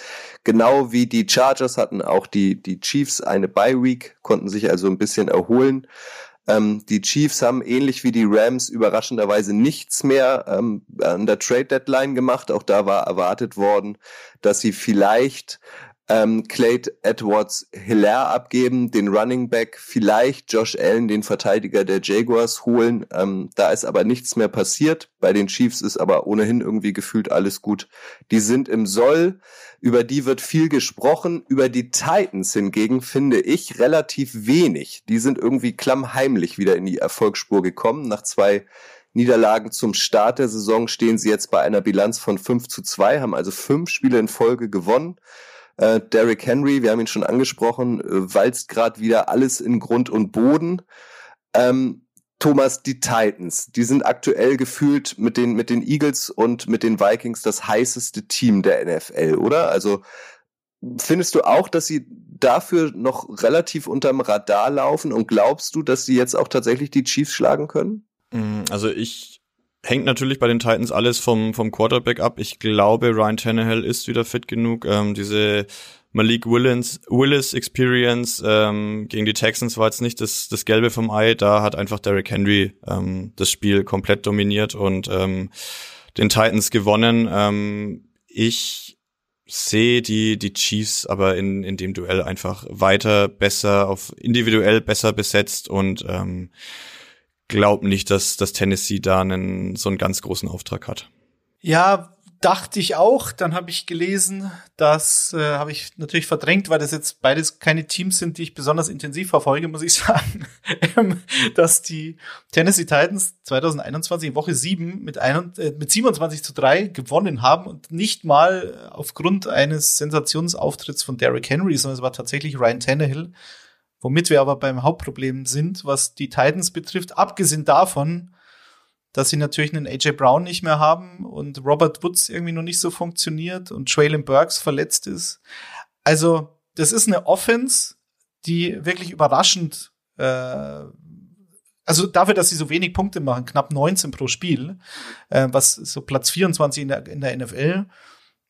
Speaker 4: Genau wie die Chargers hatten auch die, die Chiefs eine Bye Week, konnten sich also ein bisschen erholen. Ähm, die Chiefs haben ähnlich wie die Rams überraschenderweise nichts mehr ähm, an der Trade Deadline gemacht. Auch da war erwartet worden, dass sie vielleicht ähm, Clayt Edwards Hilaire abgeben, den Running Back, vielleicht Josh Allen, den Verteidiger der Jaguars holen. Ähm, da ist aber nichts mehr passiert. Bei den Chiefs ist aber ohnehin irgendwie gefühlt alles gut. Die sind im Soll, über die wird viel gesprochen. Über die Titans hingegen finde ich relativ wenig. Die sind irgendwie klammheimlich wieder in die Erfolgsspur gekommen. Nach zwei Niederlagen zum Start der Saison stehen sie jetzt bei einer Bilanz von 5 zu 2, haben also fünf Spiele in Folge gewonnen. Äh, Derrick Henry, wir haben ihn schon angesprochen, äh, walzt gerade wieder alles in Grund und Boden. Ähm, Thomas, die Titans, die sind aktuell gefühlt mit den, mit den Eagles und mit den Vikings das heißeste Team der NFL, oder? Also findest du auch, dass sie dafür noch relativ unterm Radar laufen und glaubst du, dass sie jetzt auch tatsächlich die Chiefs schlagen können?
Speaker 6: Mm, also ich hängt natürlich bei den Titans alles vom, vom Quarterback ab. Ich glaube, Ryan Tannehill ist wieder fit genug. Ähm, diese Malik Willis, Willis Experience ähm, gegen die Texans war jetzt nicht das, das Gelbe vom Ei. Da hat einfach Derrick Henry ähm, das Spiel komplett dominiert und ähm, den Titans gewonnen. Ähm, ich sehe die, die Chiefs aber in, in dem Duell einfach weiter besser, auf individuell besser besetzt und ähm, glaube nicht, dass, dass Tennessee da einen, so einen ganz großen Auftrag hat.
Speaker 5: Ja, dachte ich auch. Dann habe ich gelesen, das äh, habe ich natürlich verdrängt, weil das jetzt beides keine Teams sind, die ich besonders intensiv verfolge, muss ich sagen, ähm, dass die Tennessee Titans 2021 in Woche 7 mit, ein, äh, mit 27 zu 3 gewonnen haben und nicht mal aufgrund eines Sensationsauftritts von Derrick Henry, sondern es war tatsächlich Ryan Tannehill, Womit wir aber beim Hauptproblem sind, was die Titans betrifft, abgesehen davon, dass sie natürlich einen AJ Brown nicht mehr haben und Robert Woods irgendwie noch nicht so funktioniert und Traylon Burks verletzt ist. Also, das ist eine Offense, die wirklich überraschend, äh, also dafür, dass sie so wenig Punkte machen, knapp 19 pro Spiel, äh, was so Platz 24 in der, in der NFL,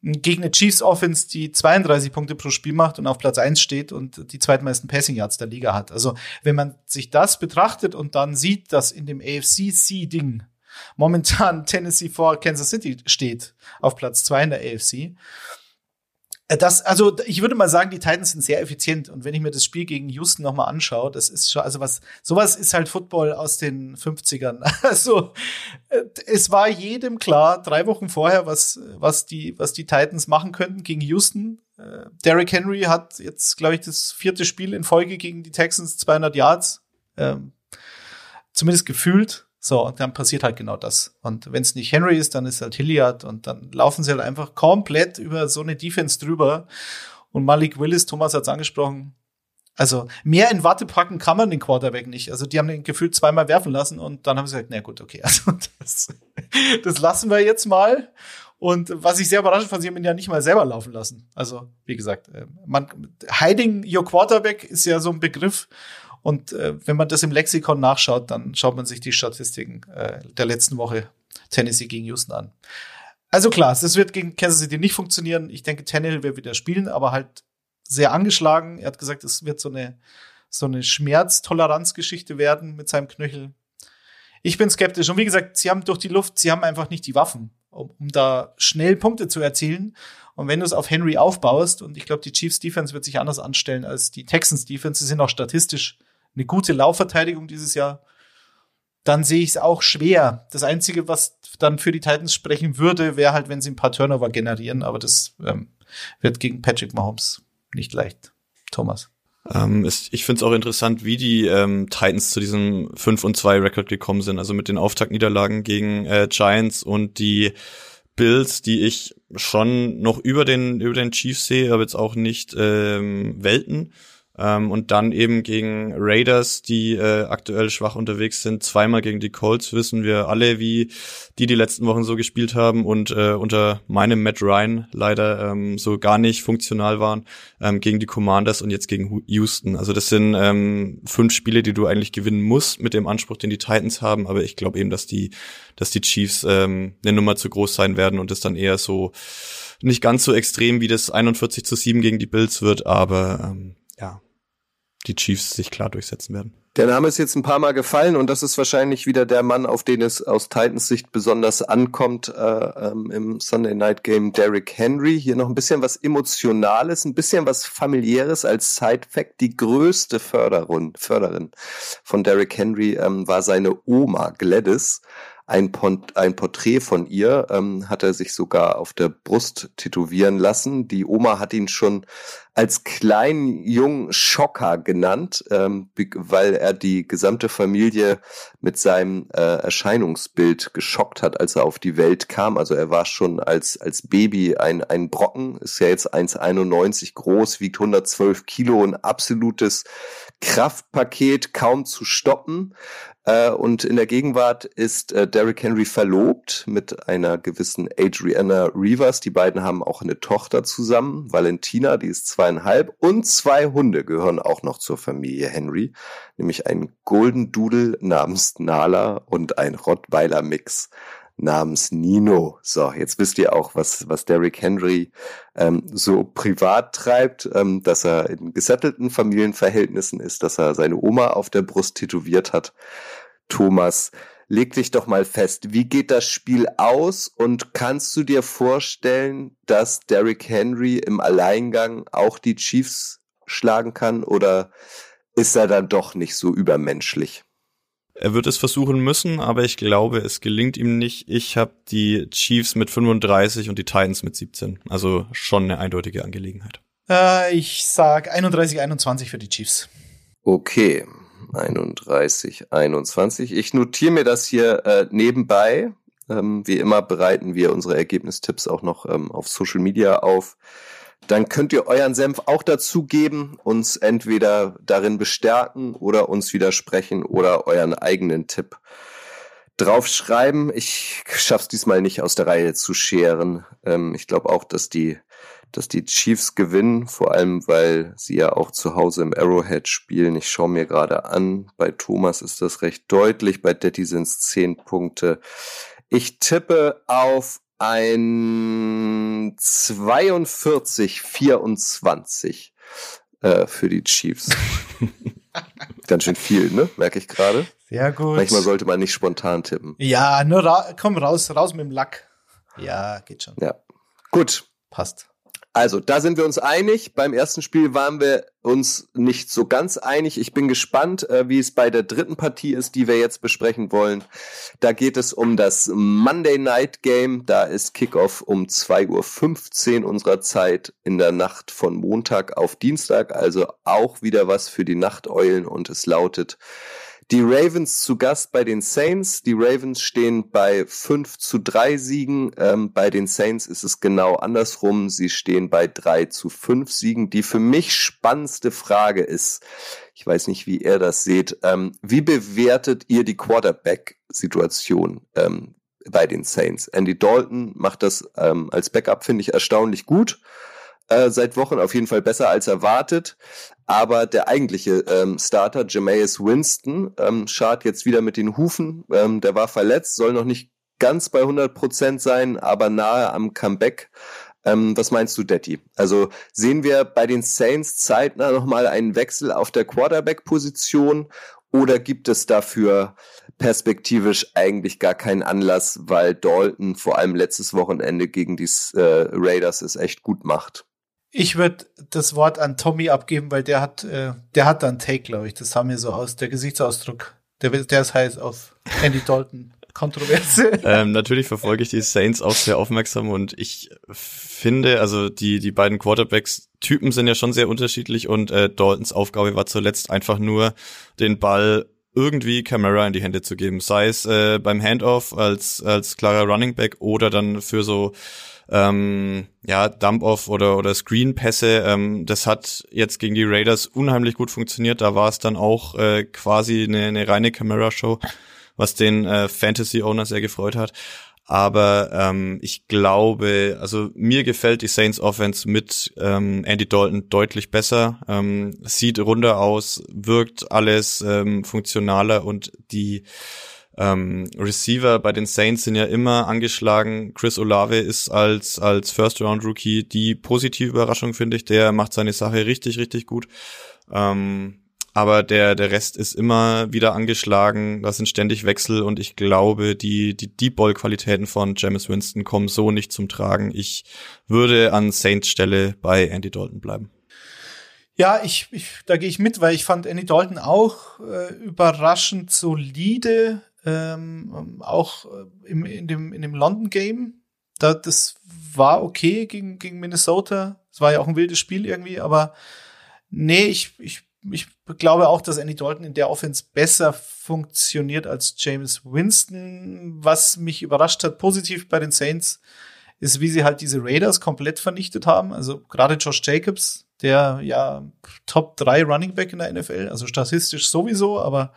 Speaker 5: gegen eine Chiefs Offense, die 32 Punkte pro Spiel macht und auf Platz 1 steht und die zweitmeisten Passing Yards der Liga hat. Also, wenn man sich das betrachtet und dann sieht, dass in dem AFC Ding momentan Tennessee vor Kansas City steht auf Platz 2 in der AFC, das, also ich würde mal sagen, die Titans sind sehr effizient. Und wenn ich mir das Spiel gegen Houston nochmal anschaue, das ist schon, also was, sowas ist halt Football aus den 50ern. Also äh, es war jedem klar, drei Wochen vorher, was, was, die, was die Titans machen könnten gegen Houston. Äh, Derrick Henry hat jetzt, glaube ich, das vierte Spiel in Folge gegen die Texans 200 Yards. Ähm, zumindest gefühlt. So, und dann passiert halt genau das. Und wenn es nicht Henry ist, dann ist halt Hilliard und dann laufen sie halt einfach komplett über so eine Defense drüber. Und Malik Willis, Thomas hat es angesprochen, also mehr in Watte packen kann man den Quarterback nicht. Also die haben den gefühlt zweimal werfen lassen und dann haben sie gesagt, na gut, okay, also das, das lassen wir jetzt mal. Und was ich sehr überraschend fand, sie haben ihn ja nicht mal selber laufen lassen. Also wie gesagt, äh, man, hiding your Quarterback ist ja so ein Begriff. Und äh, wenn man das im Lexikon nachschaut, dann schaut man sich die Statistiken äh, der letzten Woche Tennessee gegen Houston an. Also klar, das wird gegen Kansas City nicht funktionieren. Ich denke, Tannehill wird wieder spielen, aber halt sehr angeschlagen. Er hat gesagt, es wird so eine, so eine Schmerztoleranzgeschichte werden mit seinem Knöchel. Ich bin skeptisch. Und wie gesagt, sie haben durch die Luft, sie haben einfach nicht die Waffen, um, um da schnell Punkte zu erzielen. Und wenn du es auf Henry aufbaust, und ich glaube, die Chiefs Defense wird sich anders anstellen als die Texans Defense, sie sind auch statistisch eine gute Laufverteidigung dieses Jahr, dann sehe ich es auch schwer. Das Einzige, was dann für die Titans sprechen würde, wäre halt, wenn sie ein paar Turnover generieren, aber das ähm, wird gegen Patrick Mahomes nicht leicht. Thomas.
Speaker 6: Ähm, ist, ich finde es auch interessant, wie die ähm, Titans zu diesem 5 und 2 Rekord gekommen sind. Also mit den Auftaktniederlagen gegen äh, Giants und die Bills, die ich schon noch über den über den Chiefs sehe, aber jetzt auch nicht ähm, Welten. Ähm, und dann eben gegen Raiders, die äh, aktuell schwach unterwegs sind. Zweimal gegen die Colts wissen wir alle, wie die die letzten Wochen so gespielt haben und äh, unter meinem Matt Ryan leider ähm, so gar nicht funktional waren. Ähm, gegen die Commanders und jetzt gegen Houston. Also das sind ähm, fünf Spiele, die du eigentlich gewinnen musst mit dem Anspruch, den die Titans haben. Aber ich glaube eben, dass die, dass die Chiefs ähm, eine Nummer zu groß sein werden und es dann eher so nicht ganz so extrem wie das 41 zu 7 gegen die Bills wird, aber ähm, ja, die Chiefs sich klar durchsetzen werden.
Speaker 4: Der Name ist jetzt ein paar Mal gefallen und das ist wahrscheinlich wieder der Mann, auf den es aus Titans Sicht besonders ankommt äh, ähm, im Sunday Night Game, Derrick Henry. Hier noch ein bisschen was Emotionales, ein bisschen was Familiäres als Side-Fact. Die größte Förderin, Förderin von Derrick Henry ähm, war seine Oma Gladys ein, ein Porträt von ihr ähm, hat er sich sogar auf der Brust tätowieren lassen. Die Oma hat ihn schon als kleinen jungen Schocker genannt, ähm, weil er die gesamte Familie mit seinem äh, Erscheinungsbild geschockt hat, als er auf die Welt kam. Also er war schon als, als Baby ein, ein Brocken, ist ja jetzt 1,91 groß, wiegt 112 Kilo, ein absolutes Kraftpaket, kaum zu stoppen. Äh, und in der Gegenwart ist äh, Derrick Henry verlobt mit einer gewissen Adriana Rivers. Die beiden haben auch eine Tochter zusammen, Valentina, die ist zweieinhalb. Und zwei Hunde gehören auch noch zur Familie Henry, nämlich ein Golden Doodle namens Nala und ein Rottweiler Mix namens Nino. So, jetzt wisst ihr auch, was, was Derrick Henry ähm, so privat treibt, ähm, dass er in gesettelten Familienverhältnissen ist, dass er seine Oma auf der Brust tätowiert hat. Thomas, leg dich doch mal fest, wie geht das Spiel aus und kannst du dir vorstellen, dass Derrick Henry im Alleingang auch die Chiefs schlagen kann oder ist er dann doch nicht so übermenschlich?
Speaker 6: Er wird es versuchen müssen, aber ich glaube, es gelingt ihm nicht. Ich habe die Chiefs mit 35 und die Titans mit 17. Also schon eine eindeutige Angelegenheit.
Speaker 5: Äh, ich sag 31, 21 für die Chiefs.
Speaker 4: Okay, 31, 21. Ich notiere mir das hier äh, nebenbei. Ähm, wie immer bereiten wir unsere Ergebnistipps auch noch ähm, auf Social Media auf dann könnt ihr euren Senf auch dazugeben, uns entweder darin bestärken oder uns widersprechen oder euren eigenen Tipp draufschreiben. Ich schaff's diesmal nicht aus der Reihe zu scheren. Ähm, ich glaube auch, dass die, dass die Chiefs gewinnen, vor allem weil sie ja auch zu Hause im Arrowhead spielen. Ich schaue mir gerade an. Bei Thomas ist das recht deutlich, bei Detti sind's zehn Punkte. Ich tippe auf ein 42-24 äh, für die Chiefs. Ganz schön viel, ne? Merke ich gerade.
Speaker 5: Sehr gut.
Speaker 4: Manchmal sollte man nicht spontan tippen.
Speaker 5: Ja, nur ra komm raus, raus mit dem Lack. Ja, geht schon.
Speaker 4: Ja. Gut.
Speaker 5: Passt.
Speaker 4: Also, da sind wir uns einig. Beim ersten Spiel waren wir uns nicht so ganz einig. Ich bin gespannt, äh, wie es bei der dritten Partie ist, die wir jetzt besprechen wollen. Da geht es um das Monday Night Game. Da ist Kickoff um 2.15 Uhr unserer Zeit in der Nacht von Montag auf Dienstag. Also auch wieder was für die Nachteulen und es lautet die Ravens zu Gast bei den Saints. Die Ravens stehen bei 5 zu 3 Siegen. Ähm, bei den Saints ist es genau andersrum. Sie stehen bei 3 zu 5 Siegen. Die für mich spannendste Frage ist, ich weiß nicht, wie ihr das seht, ähm, wie bewertet ihr die Quarterback-Situation ähm, bei den Saints? Andy Dalton macht das ähm, als Backup, finde ich, erstaunlich gut äh, seit Wochen, auf jeden Fall besser als erwartet. Aber der eigentliche ähm, Starter, Jameis Winston, ähm, schart jetzt wieder mit den Hufen. Ähm, der war verletzt, soll noch nicht ganz bei 100 Prozent sein, aber nahe am Comeback. Ähm, was meinst du, Detti? Also sehen wir bei den Saints zeitnah nochmal einen Wechsel auf der Quarterback-Position oder gibt es dafür perspektivisch eigentlich gar keinen Anlass, weil Dalton vor allem letztes Wochenende gegen die äh, Raiders es echt gut macht?
Speaker 5: Ich würde das Wort an Tommy abgeben, weil der hat, äh, der hat dann Take, glaube ich. Das sah mir so aus, der Gesichtsausdruck. Der, der ist heiß auf Andy Dalton. Kontroverse.
Speaker 6: ähm, natürlich verfolge ich die Saints auch sehr aufmerksam und ich finde, also die, die beiden Quarterbacks-Typen sind ja schon sehr unterschiedlich und äh, Daltons Aufgabe war zuletzt einfach nur, den Ball irgendwie Camera in die Hände zu geben, sei es äh, beim Handoff als als klarer Running Back oder dann für so ähm, ja Dump-off oder oder Screen-Pässe. Ähm, das hat jetzt gegen die Raiders unheimlich gut funktioniert. Da war es dann auch äh, quasi eine, eine reine Camera-Show, was den äh, Fantasy-Owner sehr gefreut hat. Aber ähm, ich glaube, also mir gefällt die Saints Offense mit ähm, Andy Dalton deutlich besser. Ähm, sieht runder aus, wirkt alles ähm, funktionaler und die ähm, Receiver bei den Saints sind ja immer angeschlagen. Chris Olave ist als als First Round Rookie die positive Überraschung finde ich. Der macht seine Sache richtig richtig gut. Ähm, aber der, der Rest ist immer wieder angeschlagen, da sind ständig Wechsel und ich glaube, die, die Deep Ball Qualitäten von James Winston kommen so nicht zum Tragen. Ich würde an Saints Stelle bei Andy Dalton bleiben.
Speaker 5: Ja, ich, ich da gehe ich mit, weil ich fand Andy Dalton auch äh, überraschend solide, ähm, auch äh, im, in dem, in dem London Game. Da, das war okay gegen, gegen Minnesota. Es war ja auch ein wildes Spiel irgendwie, aber nee, ich, ich ich glaube auch, dass Andy Dalton in der Offense besser funktioniert als James Winston. Was mich überrascht hat, positiv bei den Saints, ist, wie sie halt diese Raiders komplett vernichtet haben. Also gerade Josh Jacobs, der ja Top 3 Running Back in der NFL, also statistisch sowieso, aber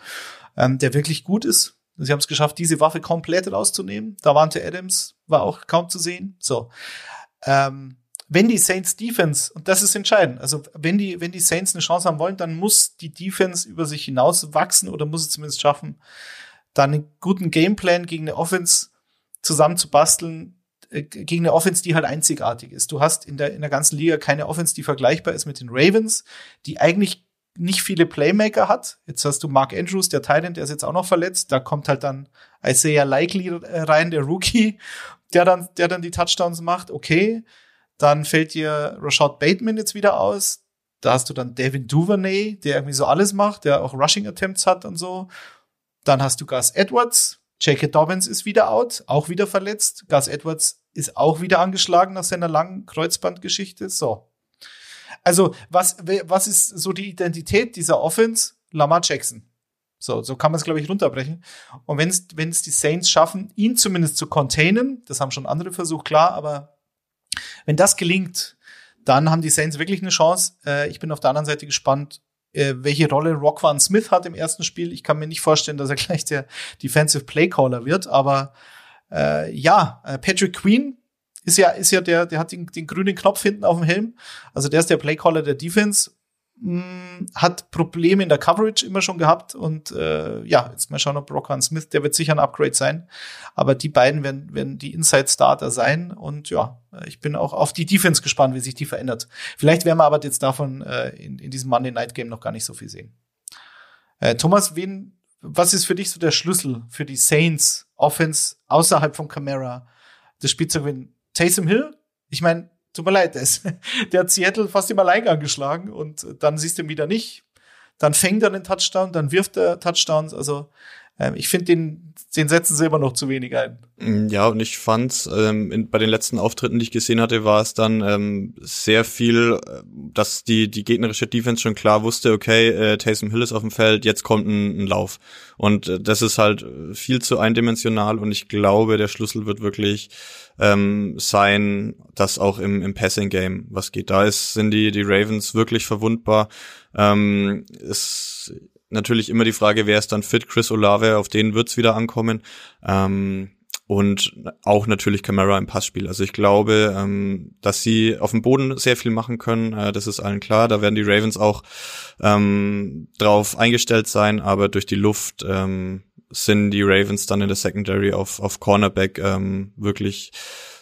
Speaker 5: ähm, der wirklich gut ist. Sie haben es geschafft, diese Waffe komplett rauszunehmen. Davante Adams war auch kaum zu sehen. So. Ähm, wenn die Saints Defense, und das ist entscheidend, also wenn die, wenn die Saints eine Chance haben wollen, dann muss die Defense über sich hinaus wachsen oder muss es zumindest schaffen, dann einen guten Gameplan gegen eine Offense zusammenzubasteln, äh, gegen eine Offense, die halt einzigartig ist. Du hast in der, in der ganzen Liga keine Offense, die vergleichbar ist mit den Ravens, die eigentlich nicht viele Playmaker hat. Jetzt hast du Mark Andrews, der Titan, der ist jetzt auch noch verletzt. Da kommt halt dann Isaiah Likely rein, der Rookie, der dann, der dann die Touchdowns macht. Okay. Dann fällt dir Rashad Bateman jetzt wieder aus. Da hast du dann Devin Duvernay, der irgendwie so alles macht, der auch Rushing Attempts hat und so. Dann hast du Gus Edwards. J.K. Dobbins ist wieder out, auch wieder verletzt. Gus Edwards ist auch wieder angeschlagen nach seiner langen Kreuzbandgeschichte. So. Also, was, was ist so die Identität dieser Offense? Lamar Jackson. So, so kann man es, glaube ich, runterbrechen. Und wenn es wenn es die Saints schaffen, ihn zumindest zu containen, das haben schon andere versucht, klar, aber wenn das gelingt, dann haben die Saints wirklich eine Chance. Äh, ich bin auf der anderen Seite gespannt, äh, welche Rolle Rockwan Smith hat im ersten Spiel. Ich kann mir nicht vorstellen, dass er gleich der Defensive Playcaller wird, aber äh, ja, äh, Patrick Queen ist ja, ist ja der, der hat den, den grünen Knopf hinten auf dem Helm. Also der ist der Playcaller der Defense mh, hat Probleme in der Coverage immer schon gehabt und äh, ja, jetzt mal schauen, ob Rockhan Smith, der wird sicher ein Upgrade sein, aber die beiden werden, werden die Inside-Starter sein und ja, ich bin auch auf die Defense gespannt, wie sich die verändert. Vielleicht werden wir aber jetzt davon äh, in, in diesem Monday Night Game noch gar nicht so viel sehen. Äh, Thomas, wen, was ist für dich so der Schlüssel für die Saints Offense außerhalb von Camara? Das Spiel zu gewinnen. Taysom Hill? Ich meine, tut mir leid, ist, der hat Seattle fast im Alleingang geschlagen und dann siehst du ihn wieder nicht. Dann fängt er den Touchdown, dann wirft er Touchdowns. Also ähm, ich finde, den, den setzen sie immer noch zu wenig ein.
Speaker 6: Mm, ja, und ich fand, ähm, in, bei den letzten Auftritten, die ich gesehen hatte, war es dann ähm, sehr viel, äh, dass die, die gegnerische Defense schon klar wusste, okay, äh, Taysom Hill ist auf dem Feld, jetzt kommt ein, ein Lauf. Und äh, das ist halt viel zu eindimensional und ich glaube, der Schlüssel wird wirklich ähm, sein, dass auch im, im Passing-Game was geht. Da ist, sind die, die Ravens wirklich verwundbar. Ähm, ist natürlich immer die Frage, wer ist dann fit? Chris Olave, auf den wird's wieder ankommen. Ähm, und auch natürlich Camara im Passspiel. Also ich glaube, ähm, dass sie auf dem Boden sehr viel machen können. Äh, das ist allen klar. Da werden die Ravens auch ähm, drauf eingestellt sein, aber durch die Luft ähm, sind die Ravens dann in der Secondary auf, auf Cornerback ähm, wirklich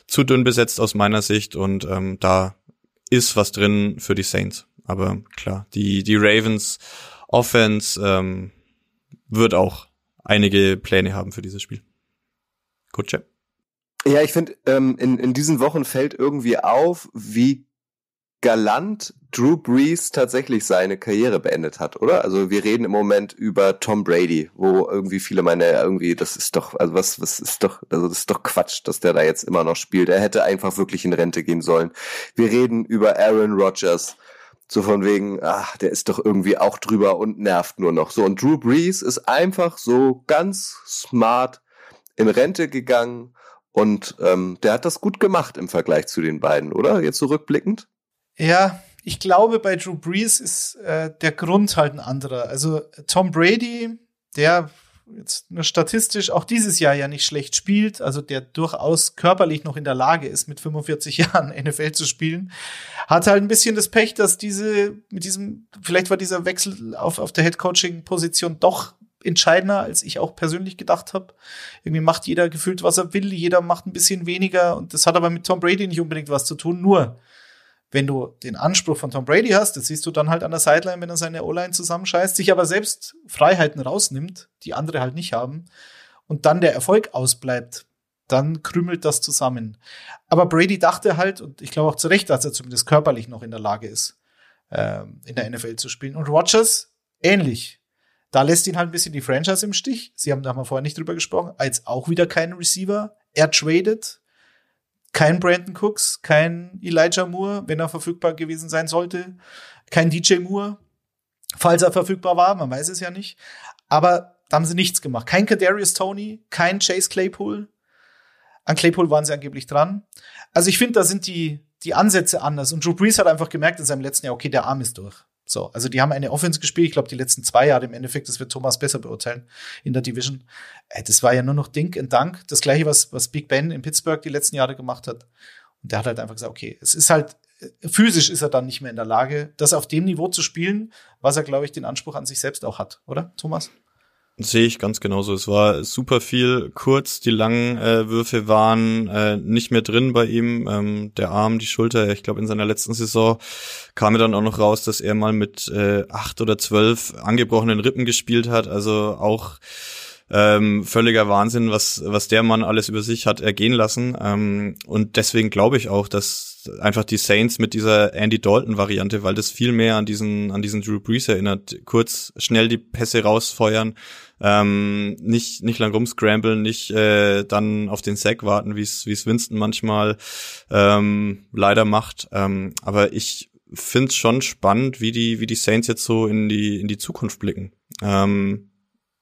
Speaker 6: zu dünn besetzt aus meiner Sicht und ähm, da ist was drin für die Saints. Aber klar, die, die Ravens Offense ähm, wird auch einige Pläne haben für dieses Spiel. Kutsche.
Speaker 4: Ja, ich finde, ähm, in, in diesen Wochen fällt irgendwie auf, wie galant Drew Brees tatsächlich seine Karriere beendet hat, oder? Also wir reden im Moment über Tom Brady, wo irgendwie viele meinen, irgendwie, das ist doch, also was, was ist doch, also das ist doch Quatsch, dass der da jetzt immer noch spielt. Er hätte einfach wirklich in Rente gehen sollen. Wir reden über Aaron Rodgers. So von wegen, ach, der ist doch irgendwie auch drüber und nervt nur noch. So, und Drew Brees ist einfach so ganz smart in Rente gegangen und ähm, der hat das gut gemacht im Vergleich zu den beiden, oder? Jetzt zurückblickend?
Speaker 5: Ja, ich glaube, bei Drew Brees ist äh, der Grund halt ein anderer. Also Tom Brady, der jetzt nur statistisch auch dieses Jahr ja nicht schlecht spielt, also der durchaus körperlich noch in der Lage ist, mit 45 Jahren NFL zu spielen, hat halt ein bisschen das Pech, dass diese, mit diesem, vielleicht war dieser Wechsel auf, auf der Head-Coaching-Position doch entscheidender, als ich auch persönlich gedacht habe. Irgendwie macht jeder gefühlt, was er will, jeder macht ein bisschen weniger und das hat aber mit Tom Brady nicht unbedingt was zu tun, nur wenn du den Anspruch von Tom Brady hast, das siehst du dann halt an der Sideline, wenn er seine O-Line zusammenscheißt, sich aber selbst Freiheiten rausnimmt, die andere halt nicht haben, und dann der Erfolg ausbleibt, dann krümelt das zusammen. Aber Brady dachte halt, und ich glaube auch zu Recht, dass er zumindest körperlich noch in der Lage ist, ähm, in der NFL zu spielen. Und Rogers ähnlich. Da lässt ihn halt ein bisschen die Franchise im Stich. Sie haben da mal vorher nicht drüber gesprochen. Als auch wieder keinen Receiver. Er tradet kein Brandon Cooks, kein Elijah Moore, wenn er verfügbar gewesen sein sollte, kein DJ Moore, falls er verfügbar war, man weiß es ja nicht. Aber da haben sie nichts gemacht. Kein Kadarius Tony, kein Chase Claypool. An Claypool waren sie angeblich dran. Also ich finde, da sind die, die Ansätze anders. Und Drew Brees hat einfach gemerkt in seinem letzten Jahr, okay, der Arm ist durch. So, also die haben eine Offense gespielt, ich glaube, die letzten zwei Jahre im Endeffekt, das wird Thomas besser beurteilen in der Division. Äh, das war ja nur noch Dink und Dank. Das gleiche, was, was Big Ben in Pittsburgh die letzten Jahre gemacht hat. Und der hat halt einfach gesagt, okay, es ist halt, äh, physisch ist er dann nicht mehr in der Lage, das auf dem Niveau zu spielen, was er, glaube ich, den Anspruch an sich selbst auch hat, oder, Thomas?
Speaker 6: Sehe ich ganz genauso. Es war super viel kurz. Die langen äh, Würfe waren äh, nicht mehr drin bei ihm. Ähm, der Arm, die Schulter. Ich glaube, in seiner letzten Saison kam er dann auch noch raus, dass er mal mit äh, acht oder zwölf angebrochenen Rippen gespielt hat. Also auch ähm, völliger Wahnsinn, was was der Mann alles über sich hat ergehen lassen. Ähm, und deswegen glaube ich auch, dass einfach die Saints mit dieser Andy Dalton Variante, weil das viel mehr an diesen an diesen Drew Brees erinnert, kurz schnell die Pässe rausfeuern ähm, nicht nicht lang rumscramblen, nicht äh, dann auf den Sack warten, wie es wie es Winston manchmal ähm, leider macht. Ähm, aber ich finde es schon spannend, wie die wie die Saints jetzt so in die in die Zukunft blicken. Ähm,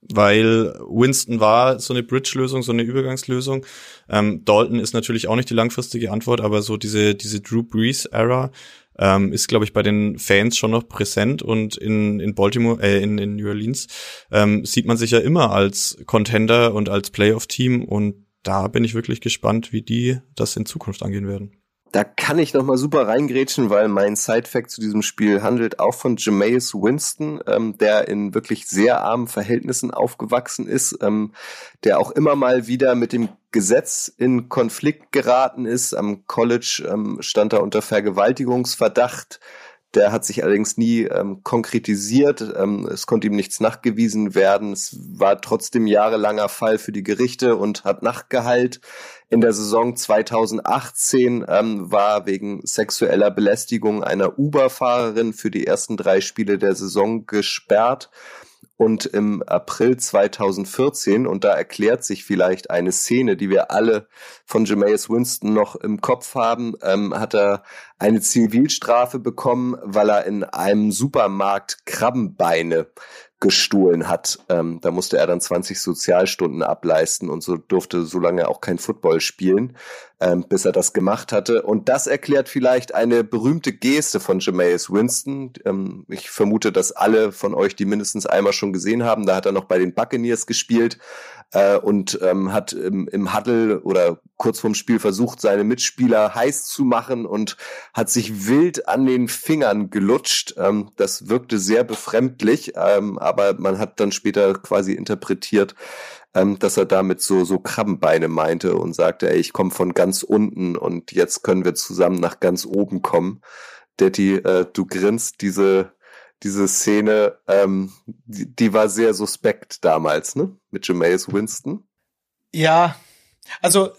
Speaker 6: weil Winston war so eine Bridge-Lösung, so eine Übergangslösung. Ähm, Dalton ist natürlich auch nicht die langfristige Antwort, aber so diese diese Drew Brees-Era ähm, ist, glaube ich, bei den Fans schon noch präsent und in, in Baltimore, äh, in, in New Orleans ähm, sieht man sich ja immer als Contender und als Playoff-Team und da bin ich wirklich gespannt, wie die das in Zukunft angehen werden.
Speaker 4: Da kann ich noch mal super reingrätschen, weil mein Side-Fact zu diesem Spiel handelt auch von Jameis Winston, ähm, der in wirklich sehr armen Verhältnissen aufgewachsen ist, ähm, der auch immer mal wieder mit dem Gesetz in Konflikt geraten ist. Am College ähm, stand er unter Vergewaltigungsverdacht. Der hat sich allerdings nie ähm, konkretisiert. Ähm, es konnte ihm nichts nachgewiesen werden. Es war trotzdem jahrelanger Fall für die Gerichte und hat Nachtgehalt. In der Saison 2018 ähm, war wegen sexueller Belästigung einer Uber-Fahrerin für die ersten drei Spiele der Saison gesperrt. Und im April 2014, und da erklärt sich vielleicht eine Szene, die wir alle von Jameis Winston noch im Kopf haben, ähm, hat er eine Zivilstrafe bekommen, weil er in einem Supermarkt Krabbenbeine gestohlen hat. Ähm, da musste er dann 20 Sozialstunden ableisten und so durfte so lange auch kein Football spielen, ähm, bis er das gemacht hatte. Und das erklärt vielleicht eine berühmte Geste von Jameis Winston. Ähm, ich vermute, dass alle von euch die mindestens einmal schon gesehen haben. Da hat er noch bei den Buccaneers gespielt äh, und ähm, hat im, im Huddle oder kurz vorm Spiel versucht, seine Mitspieler heiß zu machen und hat sich wild an den Fingern gelutscht. Ähm, das wirkte sehr befremdlich, ähm, aber man hat dann später quasi interpretiert, ähm, dass er damit so so Krabbenbeine meinte und sagte, ey, ich komme von ganz unten und jetzt können wir zusammen nach ganz oben kommen. Daddy, äh, du grinst diese diese Szene, ähm, die, die war sehr suspekt damals, ne? Mit Jameis Winston.
Speaker 5: Ja, also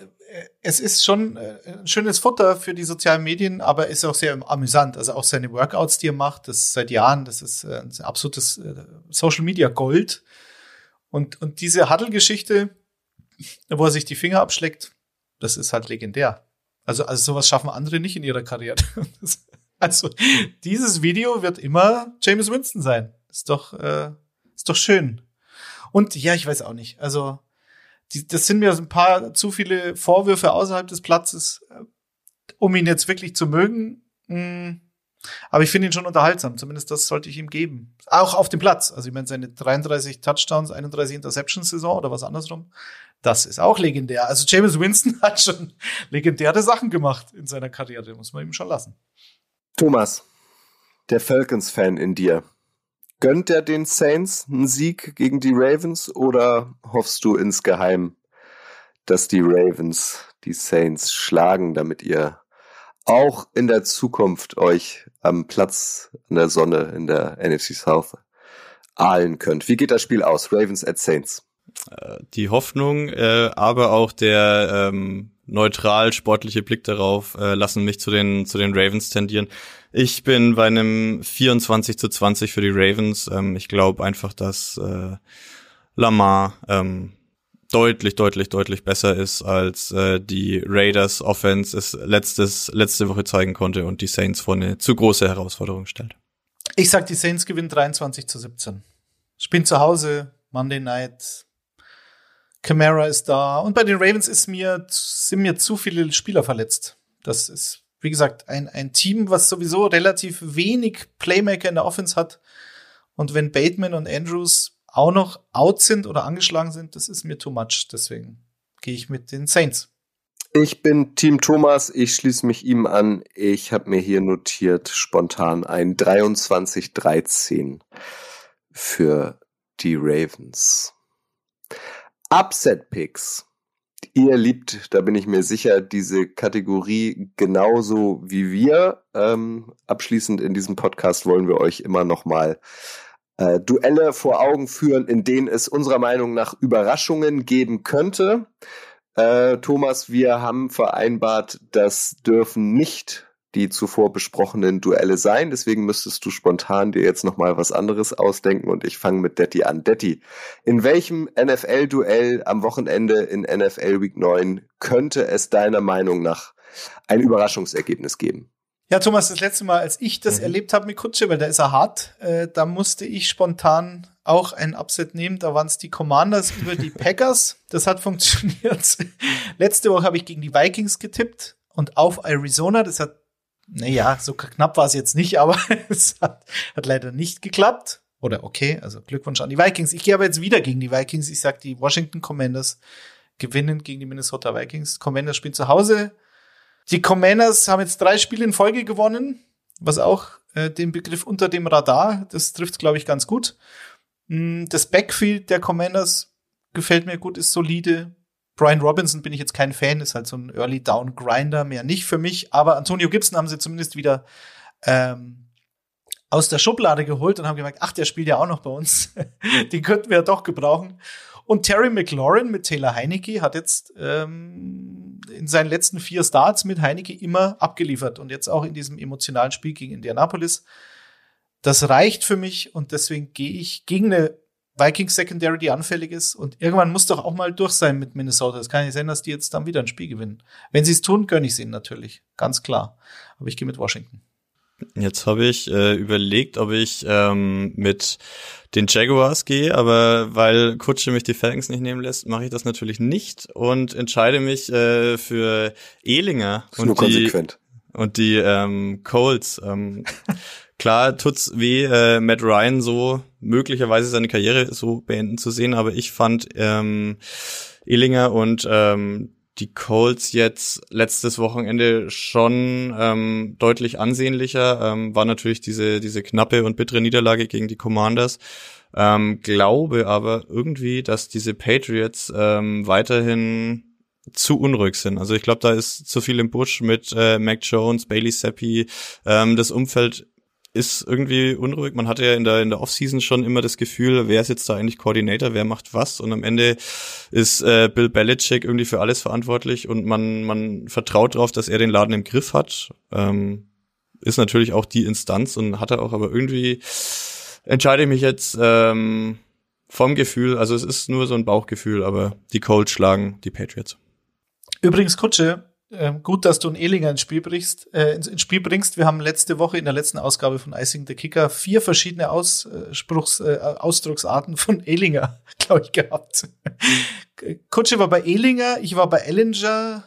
Speaker 5: es ist schon äh, ein schönes Futter für die sozialen Medien, aber ist auch sehr amüsant. Also auch seine Workouts, die er macht, das seit Jahren, das ist äh, ein absolutes äh, Social Media Gold. Und, und diese Huddle-Geschichte, wo er sich die Finger abschleckt, das ist halt legendär. Also, also sowas schaffen andere nicht in ihrer Karriere. also dieses Video wird immer James Winston sein. Ist doch, äh, ist doch schön. Und ja, ich weiß auch nicht. Also die, das sind mir ein paar zu viele Vorwürfe außerhalb des Platzes, äh, um ihn jetzt wirklich zu mögen. Hm. Aber ich finde ihn schon unterhaltsam. Zumindest das sollte ich ihm geben. Auch auf dem Platz. Also ich meine, seine 33 Touchdowns, 31 Interceptions-Saison oder was andersrum. Das ist auch legendär. Also James Winston hat schon legendäre Sachen gemacht in seiner Karriere. Muss man ihm schon lassen.
Speaker 4: Thomas, der Falcons-Fan in dir. Gönnt er den Saints einen Sieg gegen die Ravens oder hoffst du insgeheim, dass die Ravens die Saints schlagen, damit ihr auch in der Zukunft euch am Platz an der Sonne in der NFC South ahlen könnt? Wie geht das Spiel aus? Ravens at Saints.
Speaker 6: Äh, die Hoffnung, äh, aber auch der ähm, neutral sportliche Blick darauf äh, lassen mich zu den zu den Ravens tendieren. Ich bin bei einem 24 zu 20 für die Ravens. Ähm, ich glaube einfach, dass äh, Lamar ähm, deutlich, deutlich, deutlich besser ist, als äh, die Raiders Offense es letztes, letzte Woche zeigen konnte und die Saints vor eine zu große Herausforderung stellt.
Speaker 5: Ich sag, die Saints gewinnen 23 zu 17. Ich bin zu Hause, Monday Night, Camara ist da und bei den Ravens ist mir, sind mir zu viele Spieler verletzt. Das ist wie gesagt, ein, ein Team, was sowieso relativ wenig Playmaker in der Offense hat. Und wenn Bateman und Andrews auch noch out sind oder angeschlagen sind, das ist mir too much. Deswegen gehe ich mit den Saints.
Speaker 4: Ich bin Team Thomas, ich schließe mich ihm an. Ich habe mir hier notiert spontan ein 23-13 für die Ravens. Upset Picks. Ihr liebt, da bin ich mir sicher, diese Kategorie genauso wie wir. Ähm, abschließend in diesem Podcast wollen wir euch immer noch mal äh, Duelle vor Augen führen, in denen es unserer Meinung nach Überraschungen geben könnte. Äh, Thomas, wir haben vereinbart, das dürfen nicht die zuvor besprochenen Duelle sein. Deswegen müsstest du spontan dir jetzt nochmal was anderes ausdenken und ich fange mit Detti an. Detti, in welchem NFL-Duell am Wochenende in NFL Week 9 könnte es deiner Meinung nach ein Überraschungsergebnis geben?
Speaker 5: Ja, Thomas, das letzte Mal, als ich das mhm. erlebt habe mit Kutsche, weil da ist er hart, äh, da musste ich spontan auch ein Upset nehmen. Da waren es die Commanders über die Packers. Das hat funktioniert. Letzte Woche habe ich gegen die Vikings getippt und auf Arizona. Das hat naja, so knapp war es jetzt nicht, aber es hat, hat leider nicht geklappt. Oder okay, also Glückwunsch an die Vikings. Ich gehe aber jetzt wieder gegen die Vikings. Ich sag, die Washington Commanders gewinnen gegen die Minnesota Vikings. Commanders spielen zu Hause. Die Commanders haben jetzt drei Spiele in Folge gewonnen, was auch äh, den Begriff unter dem Radar, das trifft, glaube ich, ganz gut. Mm, das Backfield der Commanders gefällt mir gut, ist solide. Brian Robinson bin ich jetzt kein Fan, ist halt so ein Early Down Grinder, mehr nicht für mich. Aber Antonio Gibson haben sie zumindest wieder ähm, aus der Schublade geholt und haben gemerkt, ach, der spielt ja auch noch bei uns. Den könnten wir ja doch gebrauchen. Und Terry McLaurin mit Taylor Heinecke hat jetzt ähm, in seinen letzten vier Starts mit Heinecke immer abgeliefert und jetzt auch in diesem emotionalen Spiel gegen Indianapolis. Das reicht für mich und deswegen gehe ich gegen eine Vikings Secondary, die anfällig ist. Und irgendwann muss doch auch mal durch sein mit Minnesota. Es kann nicht sein, dass die jetzt dann wieder ein Spiel gewinnen. Wenn sie es tun, gönne ich es ihnen natürlich. Ganz klar. Aber ich gehe mit Washington.
Speaker 6: Jetzt habe ich äh, überlegt, ob ich ähm, mit den Jaguars gehe, aber weil Kutsche mich die Falcons nicht nehmen lässt, mache ich das natürlich nicht und entscheide mich äh, für Ehlinger
Speaker 4: und die, konsequent.
Speaker 6: und die ähm, Colts. Ähm, Klar tut's weh, äh, Matt Ryan so möglicherweise seine Karriere so beenden zu sehen, aber ich fand ähm, Illinger und ähm, die Colts jetzt letztes Wochenende schon ähm, deutlich ansehnlicher. Ähm, war natürlich diese, diese knappe und bittere Niederlage gegen die Commanders. Ähm, glaube aber irgendwie, dass diese Patriots ähm, weiterhin zu unruhig sind. Also ich glaube, da ist zu viel im Busch mit äh, Mac Jones, Bailey Seppi. Ähm, das Umfeld ist irgendwie unruhig. Man hatte ja in der, in der Offseason schon immer das Gefühl, wer ist jetzt da eigentlich Koordinator, wer macht was und am Ende ist äh, Bill Belichick irgendwie für alles verantwortlich und man, man vertraut darauf, dass er den Laden im Griff hat. Ähm, ist natürlich auch die Instanz und hat er auch, aber irgendwie entscheide ich mich jetzt ähm, vom Gefühl, also es ist nur so ein Bauchgefühl, aber die Colts schlagen die Patriots.
Speaker 5: Übrigens, Kutsche, äh, gut, dass du einen Ehlinger ins Spiel bringst. Äh, ins Spiel bringst. Wir haben letzte Woche in der letzten Ausgabe von Icing the Kicker vier verschiedene Ausspruchs, äh, Ausdrucksarten von Ehlinger, glaube ich, gehabt. Kutsche war bei Ehlinger, ich war bei Ellinger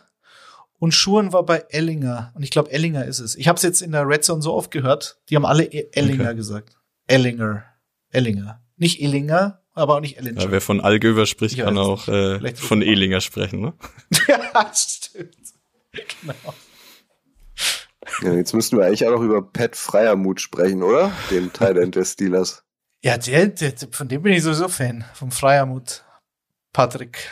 Speaker 5: und Schuren war bei Ellinger. Und ich glaube, Ellinger ist es. Ich habe es jetzt in der Red Zone so oft gehört, die haben alle e- Ellinger okay. gesagt. Ellinger. Ellinger. Nicht Ellinger, aber auch nicht Ellinger.
Speaker 6: Ja, wer von Allgöver spricht, ich kann auch äh, von Ehlinger sprechen, ne?
Speaker 5: ja, stimmt.
Speaker 4: Genau. Ja, jetzt müssten wir eigentlich auch noch über Pat Freiermut sprechen, oder? Dem Thailand des Steelers.
Speaker 5: Ja, der, der, von dem bin ich sowieso Fan, vom Freiermut. Patrick.